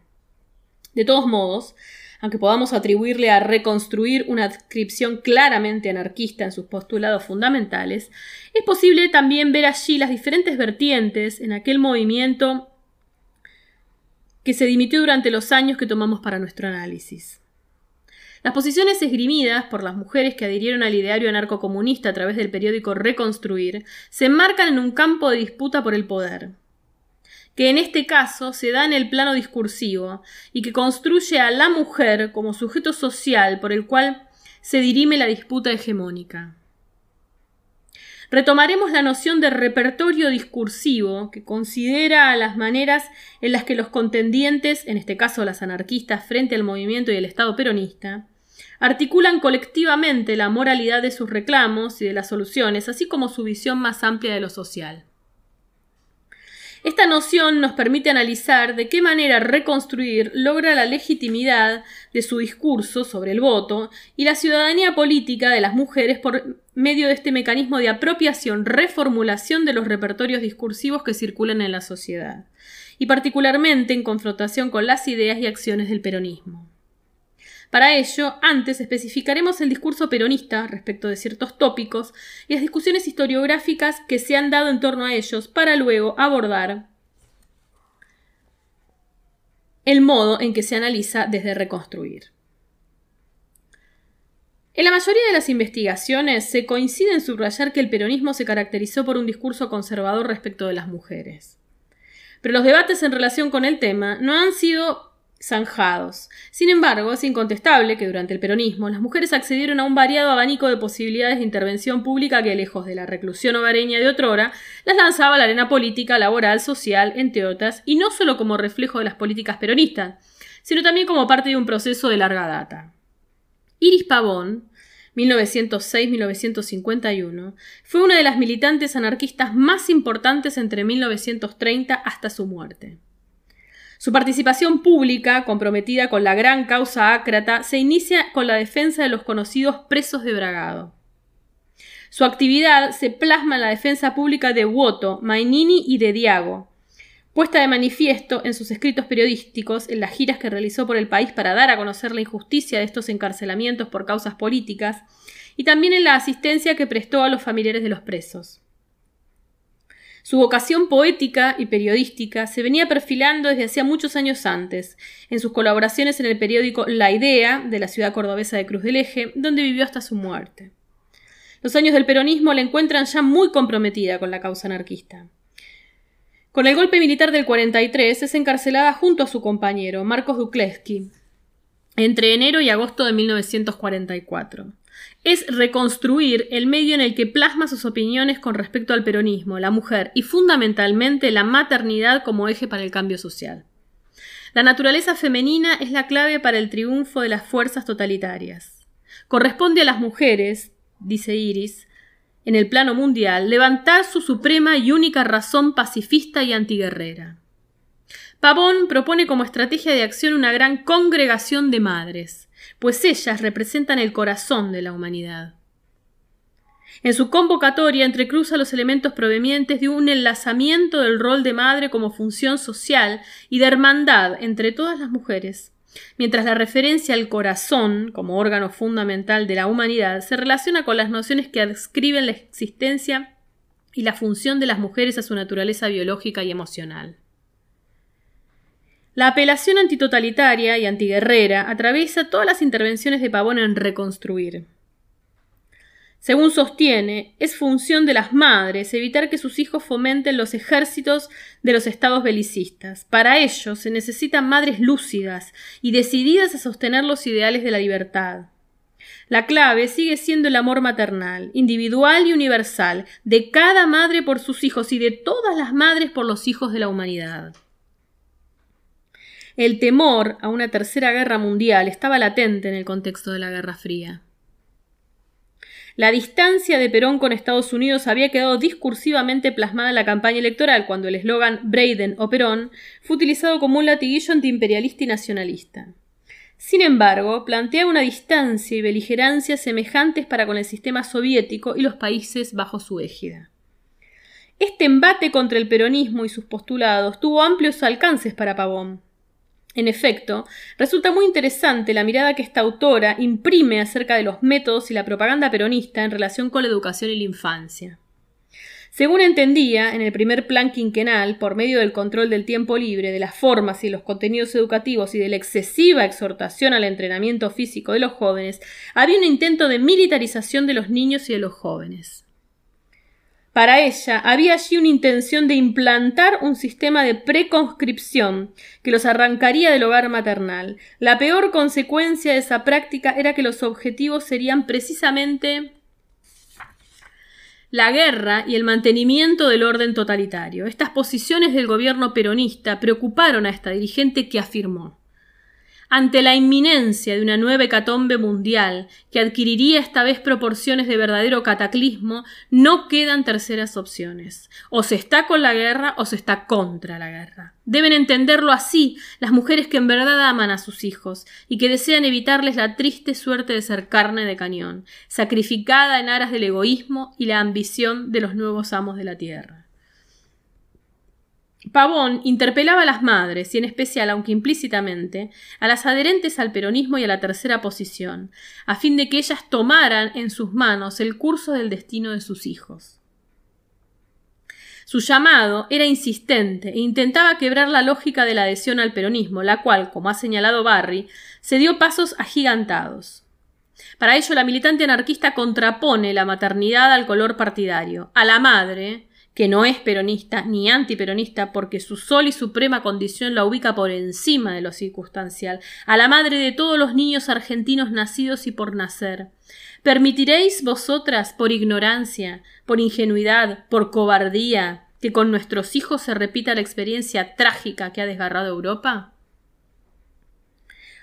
De todos modos, aunque podamos atribuirle a reconstruir una adscripción claramente anarquista en sus postulados fundamentales, es posible también ver allí las diferentes vertientes en aquel movimiento que se dimitió durante los años que tomamos para nuestro análisis. Las posiciones esgrimidas por las mujeres que adhirieron al ideario anarcocomunista a través del periódico Reconstruir se enmarcan en un campo de disputa por el poder que en este caso se da en el plano discursivo y que construye a la mujer como sujeto social por el cual se dirime la disputa hegemónica. Retomaremos la noción de repertorio discursivo que considera las maneras en las que los contendientes, en este caso las anarquistas frente al movimiento y el Estado peronista, articulan colectivamente la moralidad de sus reclamos y de las soluciones, así como su visión más amplia de lo social. Esta noción nos permite analizar de qué manera reconstruir logra la legitimidad de su discurso sobre el voto y la ciudadanía política de las mujeres por medio de este mecanismo de apropiación, reformulación de los repertorios discursivos que circulan en la sociedad, y particularmente en confrontación con las ideas y acciones del peronismo. Para ello, antes especificaremos el discurso peronista respecto de ciertos tópicos y las discusiones historiográficas que se han dado en torno a ellos para luego abordar el modo en que se analiza desde reconstruir. En la mayoría de las investigaciones se coincide en subrayar que el peronismo se caracterizó por un discurso conservador respecto de las mujeres. Pero los debates en relación con el tema no han sido zanjados. Sin embargo, es incontestable que durante el peronismo las mujeres accedieron a un variado abanico de posibilidades de intervención pública que, lejos de la reclusión hogareña de otrora, las lanzaba a la arena política, laboral, social, entre otras, y no solo como reflejo de las políticas peronistas, sino también como parte de un proceso de larga data. Iris Pavón, 1906-1951, fue una de las militantes anarquistas más importantes entre 1930 hasta su muerte. Su participación pública, comprometida con la gran causa ácrata, se inicia con la defensa de los conocidos presos de Bragado. Su actividad se plasma en la defensa pública de Woto, Mainini y de Diago, puesta de manifiesto en sus escritos periodísticos, en las giras que realizó por el país para dar a conocer la injusticia de estos encarcelamientos por causas políticas, y también en la asistencia que prestó a los familiares de los presos. Su vocación poética y periodística se venía perfilando desde hacía muchos años antes, en sus colaboraciones en el periódico La Idea de la ciudad cordobesa de Cruz del Eje, donde vivió hasta su muerte. Los años del peronismo la encuentran ya muy comprometida con la causa anarquista. Con el golpe militar del 43 es encarcelada junto a su compañero, Marcos Dukleski, entre enero y agosto de 1944 es reconstruir el medio en el que plasma sus opiniones con respecto al peronismo, la mujer y fundamentalmente la maternidad como eje para el cambio social. La naturaleza femenina es la clave para el triunfo de las fuerzas totalitarias. Corresponde a las mujeres, dice Iris, en el plano mundial, levantar su suprema y única razón pacifista y antiguerrera. Pavón propone como estrategia de acción una gran congregación de madres, pues ellas representan el corazón de la humanidad. En su convocatoria entrecruza los elementos provenientes de un enlazamiento del rol de madre como función social y de hermandad entre todas las mujeres, mientras la referencia al corazón como órgano fundamental de la humanidad se relaciona con las nociones que adscriben la existencia y la función de las mujeres a su naturaleza biológica y emocional. La apelación antitotalitaria y antiguerrera atraviesa todas las intervenciones de Pavón en reconstruir. Según sostiene, es función de las madres evitar que sus hijos fomenten los ejércitos de los estados belicistas. Para ello se necesitan madres lúcidas y decididas a sostener los ideales de la libertad. La clave sigue siendo el amor maternal, individual y universal, de cada madre por sus hijos y de todas las madres por los hijos de la humanidad. El temor a una tercera guerra mundial estaba latente en el contexto de la Guerra Fría. La distancia de Perón con Estados Unidos había quedado discursivamente plasmada en la campaña electoral cuando el eslogan Braden o Perón fue utilizado como un latiguillo antiimperialista y nacionalista. Sin embargo, plantea una distancia y beligerancia semejantes para con el sistema soviético y los países bajo su égida. Este embate contra el peronismo y sus postulados tuvo amplios alcances para Pavón. En efecto, resulta muy interesante la mirada que esta autora imprime acerca de los métodos y la propaganda peronista en relación con la educación y la infancia. Según entendía, en el primer plan quinquenal, por medio del control del tiempo libre, de las formas y los contenidos educativos y de la excesiva exhortación al entrenamiento físico de los jóvenes, había un intento de militarización de los niños y de los jóvenes. Para ella había allí una intención de implantar un sistema de preconscripción que los arrancaría del hogar maternal. La peor consecuencia de esa práctica era que los objetivos serían precisamente la guerra y el mantenimiento del orden totalitario. Estas posiciones del gobierno peronista preocuparon a esta dirigente que afirmó ante la inminencia de una nueva hecatombe mundial, que adquiriría esta vez proporciones de verdadero cataclismo, no quedan terceras opciones. O se está con la guerra o se está contra la guerra. Deben entenderlo así las mujeres que en verdad aman a sus hijos y que desean evitarles la triste suerte de ser carne de cañón, sacrificada en aras del egoísmo y la ambición de los nuevos amos de la tierra. Pavón interpelaba a las madres, y en especial, aunque implícitamente, a las adherentes al peronismo y a la tercera posición, a fin de que ellas tomaran en sus manos el curso del destino de sus hijos. Su llamado era insistente e intentaba quebrar la lógica de la adhesión al peronismo, la cual, como ha señalado Barry, se dio pasos agigantados. Para ello, la militante anarquista contrapone la maternidad al color partidario, a la madre, que no es peronista ni antiperonista porque su sol y suprema condición la ubica por encima de lo circunstancial, a la madre de todos los niños argentinos nacidos y por nacer. ¿Permitiréis vosotras, por ignorancia, por ingenuidad, por cobardía, que con nuestros hijos se repita la experiencia trágica que ha desgarrado Europa?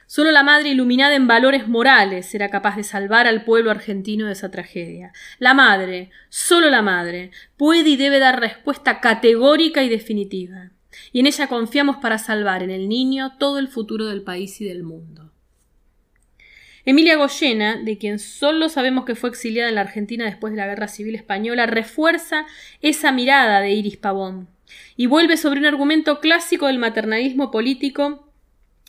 Solo la madre iluminada en valores morales era capaz de salvar al pueblo argentino de esa tragedia. La madre, solo la madre, puede y debe dar respuesta categórica y definitiva. Y en ella confiamos para salvar en el niño todo el futuro del país y del mundo. Emilia Goyena, de quien solo sabemos que fue exiliada en la Argentina después de la Guerra Civil Española, refuerza esa mirada de Iris Pavón y vuelve sobre un argumento clásico del maternalismo político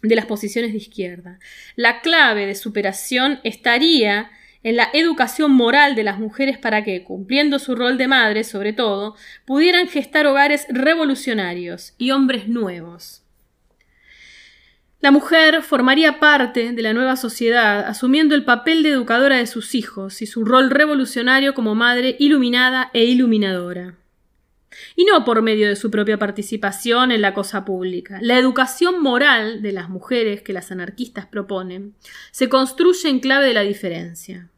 de las posiciones de izquierda. La clave de superación estaría en la educación moral de las mujeres para que, cumpliendo su rol de madre sobre todo, pudieran gestar hogares revolucionarios y hombres nuevos. La mujer formaría parte de la nueva sociedad, asumiendo el papel de educadora de sus hijos y su rol revolucionario como madre iluminada e iluminadora. Y no por medio de su propia participación en la cosa pública. La educación moral de las mujeres que las anarquistas proponen se construye en clave de la diferencia.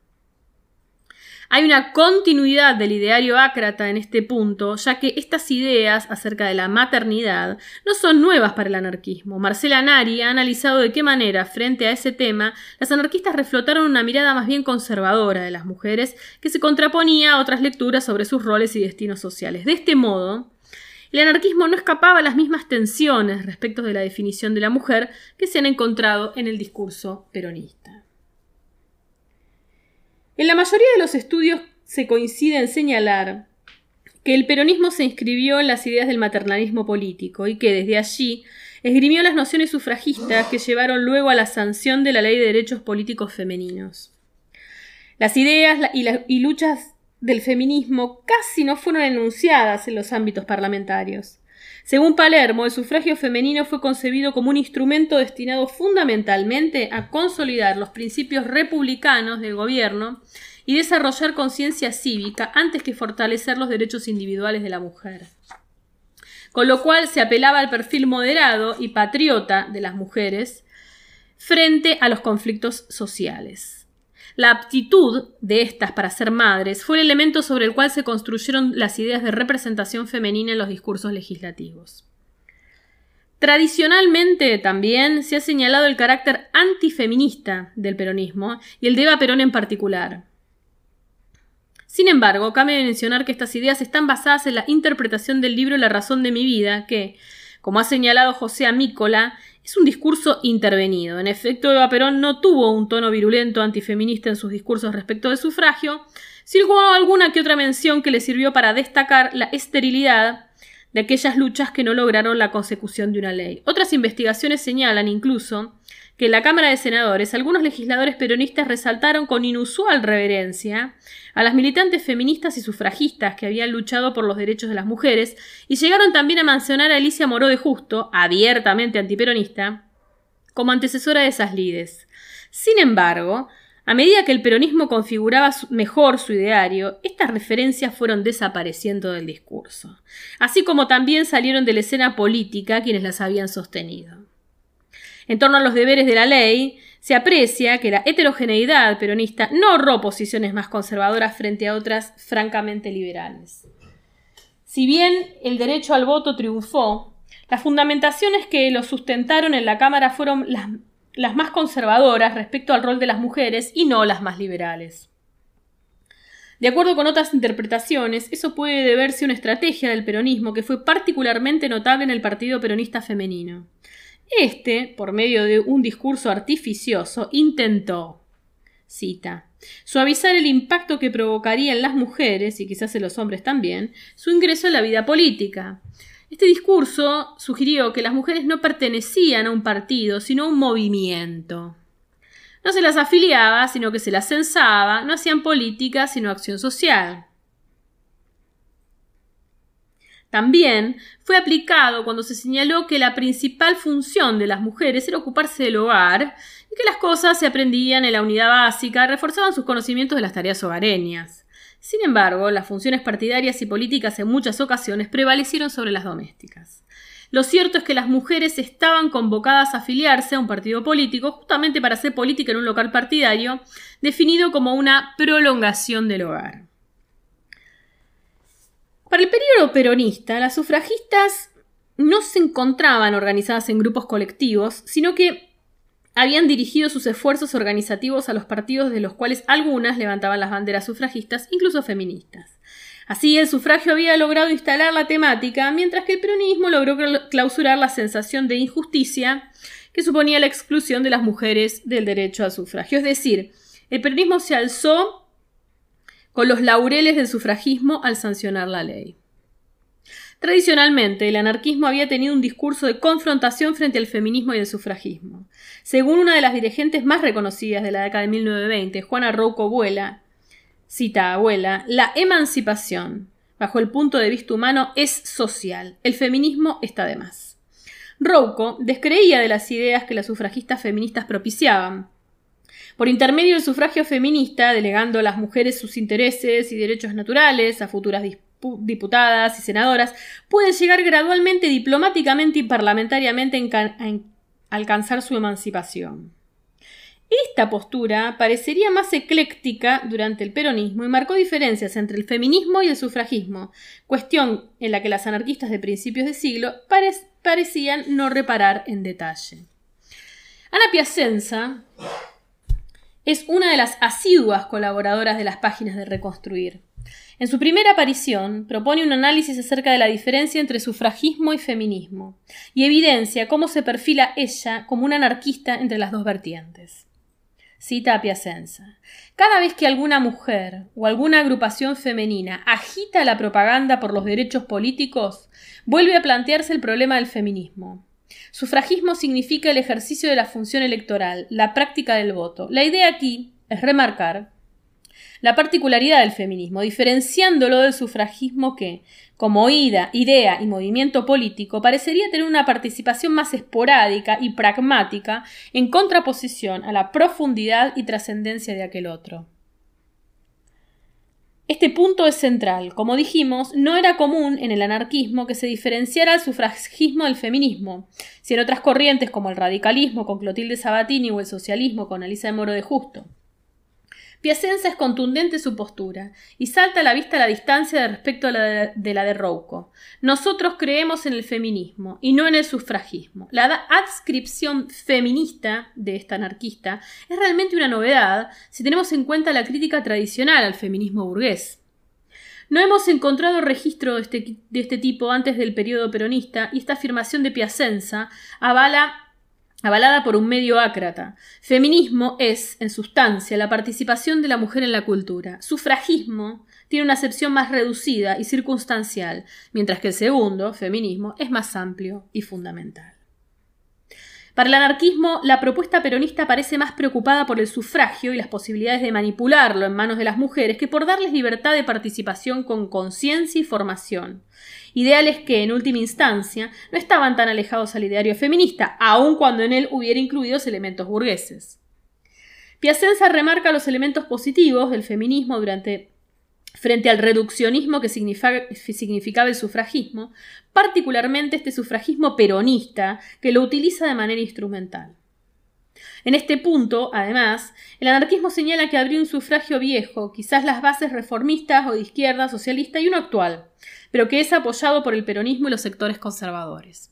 Hay una continuidad del ideario ácrata en este punto, ya que estas ideas acerca de la maternidad no son nuevas para el anarquismo. Marcela Nari ha analizado de qué manera, frente a ese tema, las anarquistas reflotaron una mirada más bien conservadora de las mujeres, que se contraponía a otras lecturas sobre sus roles y destinos sociales. De este modo, el anarquismo no escapaba a las mismas tensiones respecto de la definición de la mujer que se han encontrado en el discurso peronista. En la mayoría de los estudios se coincide en señalar que el peronismo se inscribió en las ideas del maternalismo político y que desde allí esgrimió las nociones sufragistas que llevaron luego a la sanción de la Ley de Derechos Políticos Femeninos. Las ideas y, luchas del feminismo casi no fueron enunciadas en los ámbitos parlamentarios. Según Palermo, el sufragio femenino fue concebido como un instrumento destinado fundamentalmente a consolidar los principios republicanos del gobierno y desarrollar conciencia cívica antes que fortalecer los derechos individuales de la mujer. Con lo cual se apelaba al perfil moderado y patriota de las mujeres frente a los conflictos sociales. La aptitud de estas para ser madres fue el elemento sobre el cual se construyeron las ideas de representación femenina en los discursos legislativos. Tradicionalmente también se ha señalado el carácter antifeminista del peronismo y el de Eva Perón en particular. Sin embargo, cabe mencionar que estas ideas están basadas en la interpretación del libro La razón de mi vida, que, como ha señalado José Amícola, es un discurso intervenido. En efecto, Eva Perón no tuvo un tono virulento antifeminista en sus discursos respecto del sufragio, sino alguna que otra mención que le sirvió para destacar la esterilidad de aquellas luchas que no lograron la consecución de una ley. Otras investigaciones señalan incluso que en la Cámara de Senadores algunos legisladores peronistas resaltaron con inusual reverencia a las militantes feministas y sufragistas que habían luchado por los derechos de las mujeres y llegaron también a mencionar a Alicia Moró de Justo, abiertamente antiperonista, como antecesora de esas lides. Sin embargo, a medida que el peronismo configuraba mejor su ideario, estas referencias fueron desapareciendo del discurso, así como también salieron de la escena política quienes las habían sostenido. En torno a los deberes de la ley, se aprecia que la heterogeneidad peronista no ahorró posiciones más conservadoras frente a otras francamente liberales. Si bien el derecho al voto triunfó, las fundamentaciones que lo sustentaron en la Cámara fueron las, más conservadoras respecto al rol de las mujeres y no las más liberales. De acuerdo con otras interpretaciones, eso puede deberse a una estrategia del peronismo que fue particularmente notable en el Partido Peronista Femenino. Este, por medio de un discurso artificioso, intentó, cita, suavizar el impacto que provocaría en las mujeres, y quizás en los hombres también, su ingreso en la vida política. Este discurso sugirió que las mujeres no pertenecían a un partido, sino a un movimiento. No se las afiliaba, sino que se las censaba, no hacían política, sino acción social. También fue aplicado cuando se señaló que la principal función de las mujeres era ocuparse del hogar y que las cosas se aprendían en la unidad básica, reforzaban sus conocimientos de las tareas hogareñas. Sin embargo, las funciones partidarias y políticas en muchas ocasiones prevalecieron sobre las domésticas. Lo cierto es que las mujeres estaban convocadas a afiliarse a un partido político justamente para hacer política en un local partidario, definido como una prolongación del hogar. Para el periodo peronista, las sufragistas no se encontraban organizadas en grupos colectivos, sino que habían dirigido sus esfuerzos organizativos a los partidos de los cuales algunas levantaban las banderas sufragistas, incluso feministas. Así, el sufragio había logrado instalar la temática, mientras que el peronismo logró clausurar la sensación de injusticia que suponía la exclusión de las mujeres del derecho al sufragio. Es decir, el peronismo se alzó con los laureles del sufragismo al sancionar la ley. Tradicionalmente, el anarquismo había tenido un discurso de confrontación frente al feminismo y el sufragismo. Según una de las dirigentes más reconocidas de la década de 1920, Juana Rouco Abuela, cita Abuela, la emancipación, bajo el punto de vista humano, es social. El feminismo está de más. Rouco descreía de las ideas que las sufragistas feministas propiciaban. Por intermedio del sufragio feminista, delegando a las mujeres sus intereses y derechos naturales a futuras diputadas y senadoras pueden llegar gradualmente, diplomáticamente y parlamentariamente a alcanzar su emancipación. Esta postura parecería más ecléctica durante el peronismo y marcó diferencias entre el feminismo y el sufragismo, cuestión en la que las anarquistas de principios de siglo parecían no reparar en detalle. Ana Piacenza es una de las asiduas colaboradoras de las páginas de Reconstruir. En su primera aparición propone un análisis acerca de la diferencia entre sufragismo y feminismo, y evidencia cómo se perfila ella como una anarquista entre las dos vertientes. Cita a Piacenza. Cada vez que alguna mujer o alguna agrupación femenina agita la propaganda por los derechos políticos, vuelve a plantearse el problema del feminismo. Sufragismo significa el ejercicio de la función electoral, la práctica del voto. La idea aquí es remarcar la particularidad del feminismo, diferenciándolo del sufragismo que, como ida, idea y movimiento político, parecería tener una participación más esporádica y pragmática en contraposición a la profundidad y trascendencia de aquel otro. Este punto es central. Como dijimos, no era común en el anarquismo que se diferenciara el sufragismo del feminismo. Si en otras corrientes como el radicalismo con Clotilde Sabatini o el socialismo con Elisa de Moro de Justo Piacenza es contundente su postura y salta a la vista la distancia respecto a la de, la de Rouco. Nosotros creemos en el feminismo y no en el sufragismo. La adscripción feminista de esta anarquista es realmente una novedad si tenemos en cuenta la crítica tradicional al feminismo burgués. No hemos encontrado registro de este, de este tipo antes del periodo peronista y esta afirmación de Piacenza avala avalada por un medio ácrata. Feminismo es, en sustancia, la participación de la mujer en la cultura. Sufragismo tiene una acepción más reducida y circunstancial, mientras que el segundo, feminismo, es más amplio y fundamental. Para el anarquismo, la propuesta peronista parece más preocupada por el sufragio y las posibilidades de manipularlo en manos de las mujeres que por darles libertad de participación con conciencia y formación. Ideales que, en última instancia, no estaban tan alejados al ideario feminista, aun cuando en él hubiera incluidos elementos burgueses. Piacenza remarca los elementos positivos del feminismo durante frente al reduccionismo que significaba el sufragismo, particularmente este sufragismo peronista que lo utiliza de manera instrumental. En este punto, además, el anarquismo señala que habría un sufragio viejo, quizás las bases reformistas o de izquierda, socialista y uno actual, pero que es apoyado por el peronismo y los sectores conservadores.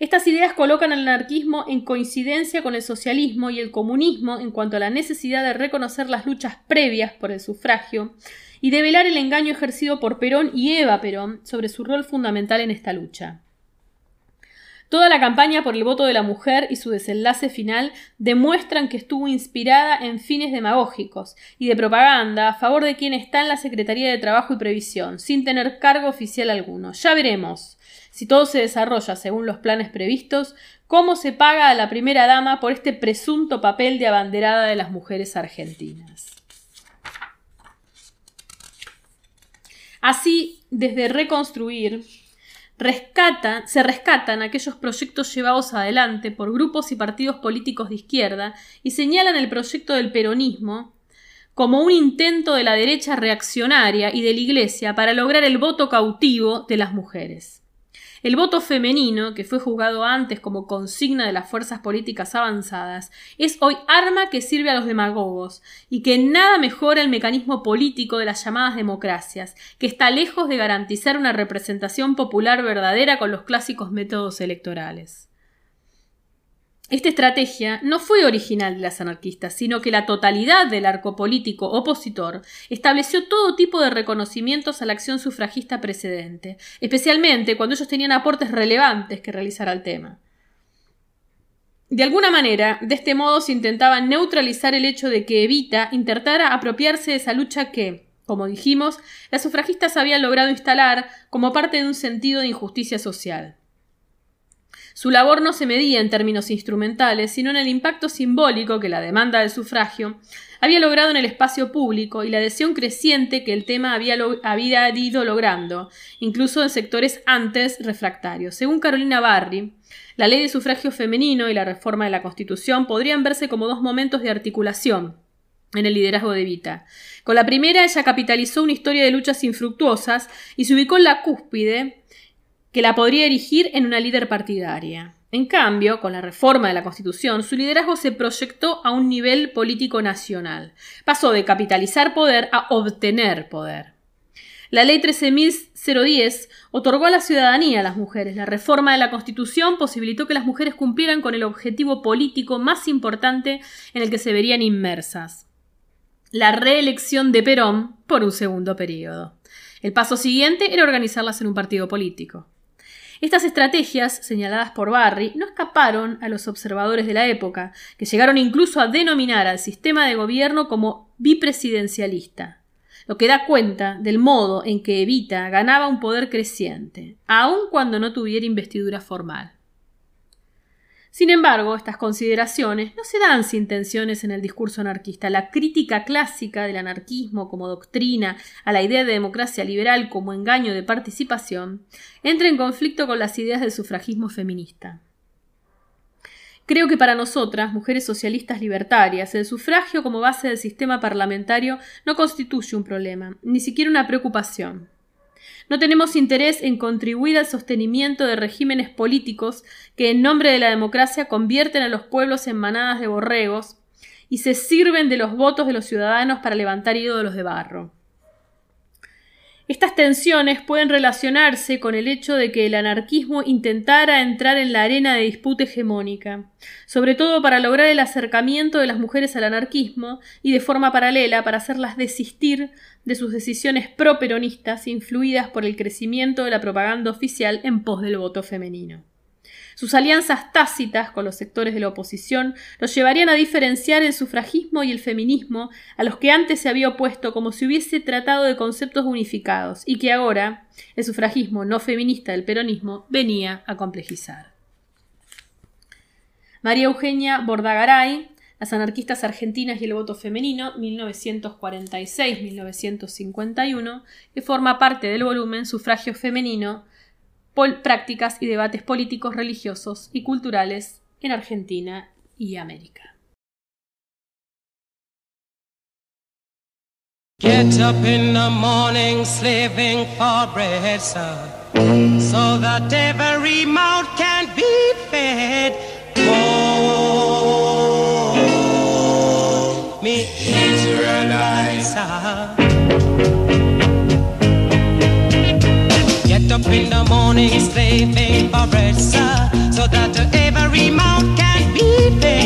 Estas ideas colocan al anarquismo en coincidencia con el socialismo y el comunismo en cuanto a la necesidad de reconocer las luchas previas por el sufragio y de velar el engaño ejercido por Perón y Eva Perón sobre su rol fundamental en esta lucha. Toda la campaña por el voto de la mujer y su desenlace final demuestran que estuvo inspirada en fines demagógicos y de propaganda a favor de quien está en la Secretaría de Trabajo y Previsión, sin tener cargo oficial alguno. Ya veremos, si todo se desarrolla según los planes previstos, cómo se paga a la primera dama por este presunto papel de abanderada de las mujeres argentinas. Así, desde reconstruir, se rescatan aquellos proyectos llevados adelante por grupos y partidos políticos de izquierda y señalan el proyecto del peronismo como un intento de la derecha reaccionaria y de la Iglesia para lograr el voto cautivo de las mujeres. El voto femenino, que fue juzgado antes como consigna de las fuerzas políticas avanzadas, es hoy arma que sirve a los demagogos y que nada mejora el mecanismo político de las llamadas democracias, que está lejos de garantizar una representación popular verdadera con los clásicos métodos electorales. Esta estrategia no fue original de las anarquistas, sino que la totalidad del arco político opositor estableció todo tipo de reconocimientos a la acción sufragista precedente, especialmente cuando ellos tenían aportes relevantes que realizar al tema. De alguna manera, de este modo se intentaba neutralizar el hecho de que Evita intentara apropiarse de esa lucha que, como dijimos, las sufragistas habían logrado instalar como parte de un sentido de injusticia social. Su labor no se medía en términos instrumentales, sino en el impacto simbólico que la demanda del sufragio había logrado en el espacio público y la adhesión creciente que el tema había, ido logrando, incluso en sectores antes refractarios. Según Carolina Barry, la ley de sufragio femenino y la reforma de la Constitución podrían verse como dos momentos de articulación en el liderazgo de Vita. Con la primera, ella capitalizó una historia de luchas infructuosas y se ubicó en la cúspide que la podría erigir en una líder partidaria. En cambio, con la reforma de la Constitución, su liderazgo se proyectó a un nivel político nacional. Pasó de capitalizar poder a obtener poder. La ley 13.010 otorgó a la ciudadanía a las mujeres. La reforma de la Constitución posibilitó que las mujeres cumplieran con el objetivo político más importante en el que se verían inmersas. La reelección de Perón por un segundo periodo. El paso siguiente era organizarlas en un partido político. Estas estrategias, señaladas por Barry, no escaparon a los observadores de la época, que llegaron incluso a denominar al sistema de gobierno como bipresidencialista, lo que da cuenta del modo en que Evita ganaba un poder creciente, aun cuando no tuviera investidura formal. Sin embargo, estas consideraciones no se dan sin tensiones en el discurso anarquista. La crítica clásica del anarquismo como doctrina a la idea de democracia liberal como engaño de participación entra en conflicto con las ideas del sufragismo feminista. Creo que para nosotras, mujeres socialistas libertarias, el sufragio como base del sistema parlamentario no constituye un problema, ni siquiera una preocupación. No tenemos interés en contribuir al sostenimiento de regímenes políticos que en nombre de la democracia convierten a los pueblos en manadas de borregos y se sirven de los votos de los ciudadanos para levantar ídolos de barro. Estas tensiones pueden relacionarse con el hecho de que el anarquismo intentara entrar en la arena de disputa hegemónica, sobre todo para lograr el acercamiento de las mujeres al anarquismo y de forma paralela para hacerlas desistir de sus decisiones pro-peronistas influidas por el crecimiento de la propaganda oficial en pos del voto femenino. Sus alianzas tácitas con los sectores de la oposición los llevarían a diferenciar el sufragismo y el feminismo a los que antes se había opuesto como si hubiese tratado de conceptos unificados y que ahora el sufragismo no feminista del peronismo venía a complejizar. María Eugenia Bordagaray, Las anarquistas argentinas y el voto femenino, 1946-1951, que forma parte del volumen Sufragio femenino prácticas y debates políticos, religiosos y culturales en Argentina y América. Get up in the morning slaving for bread, sir, so that every mouth can be fed. Oh, me Israelites, up in the morning slaving for bread, sir, so that every mouth can be fed.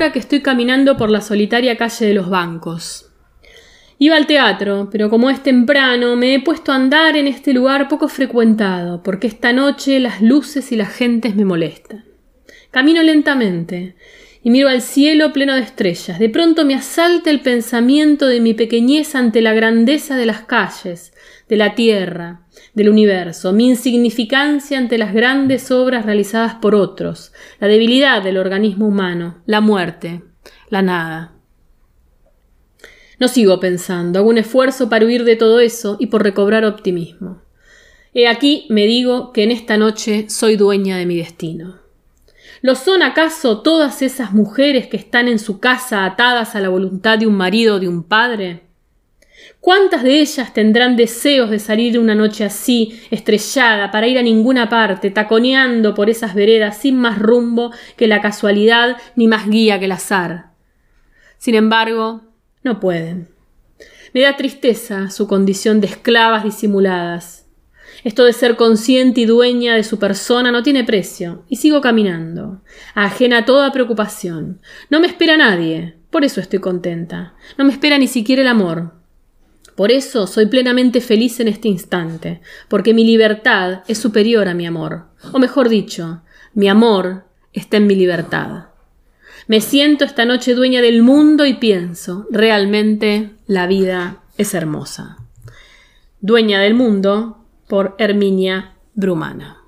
Que estoy caminando por la solitaria calle de los bancos. Iba al teatro, pero como es temprano, me he puesto a andar en este lugar poco frecuentado, porque esta noche las luces y las gentes me molestan. Camino lentamente y miro al cielo pleno de estrellas. De pronto me asalta el pensamiento de mi pequeñez ante la grandeza de las calles, de la tierra, del universo, mi insignificancia ante las grandes obras realizadas por otros, la debilidad del organismo humano, la muerte, la nada. No sigo pensando, hago un esfuerzo para huir de todo eso y por recobrar optimismo. He aquí me digo que en esta noche soy dueña de mi destino. ¿Lo son acaso todas esas mujeres que están en su casa atadas a la voluntad de un marido o de un padre? ¿Cuántas de ellas tendrán deseos de salir una noche así, estrellada, para ir a ninguna parte, taconeando por esas veredas sin más rumbo que la casualidad ni más guía que el azar? Sin embargo, no pueden. Me da tristeza su condición de esclavas disimuladas. Esto de ser consciente y dueña de su persona no tiene precio, y sigo caminando, ajena a toda preocupación. No me espera nadie, por eso estoy contenta. No me espera ni siquiera el amor, por eso soy plenamente feliz en este instante, porque mi libertad es superior a mi amor, o mejor dicho, mi amor está en mi libertad. Me siento esta noche dueña del mundo y pienso, realmente la vida es hermosa. Dueña del mundo por Herminia Brumana.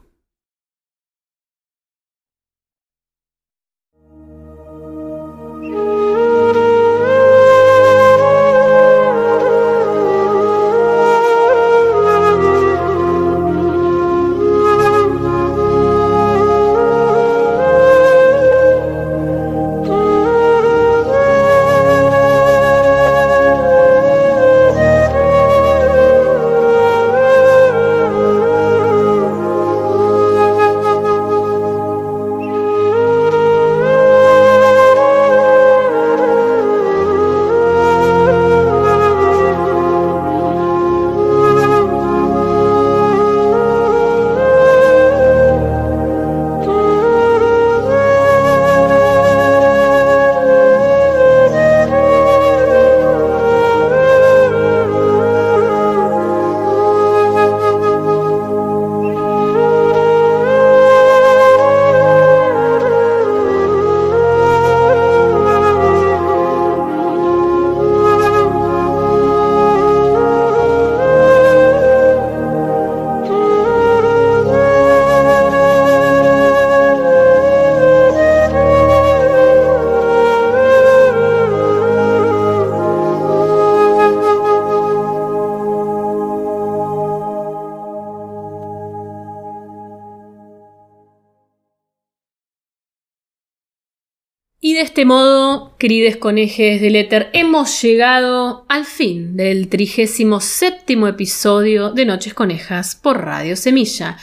Este modo, queridos conejes del éter, hemos llegado al fin del trigésimo séptimo episodio de Noches Conejas por Radio Semilla.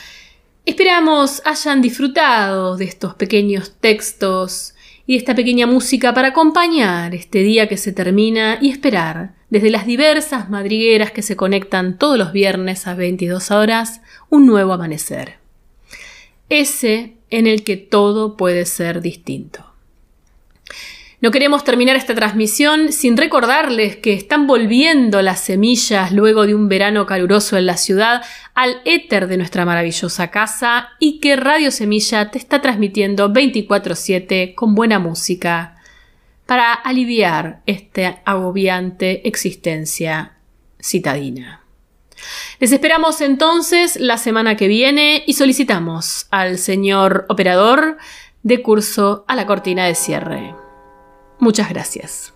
Esperamos hayan disfrutado de estos pequeños textos y esta pequeña música para acompañar este día que se termina y esperar, desde las diversas madrigueras que se conectan todos los viernes a 22 horas, un nuevo amanecer. Ese en el que todo puede ser distinto. No queremos terminar esta transmisión sin recordarles que están volviendo las semillas luego de un verano caluroso en la ciudad al éter de nuestra maravillosa casa y que Radio Semilla te está transmitiendo 24/7 con buena música para aliviar esta agobiante existencia citadina. Les esperamos entonces la semana que viene y solicitamos al señor operador de curso a la cortina de cierre. Muchas gracias.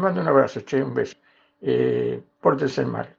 Mando un abrazo, che, un beso. Eh, pórtense mal.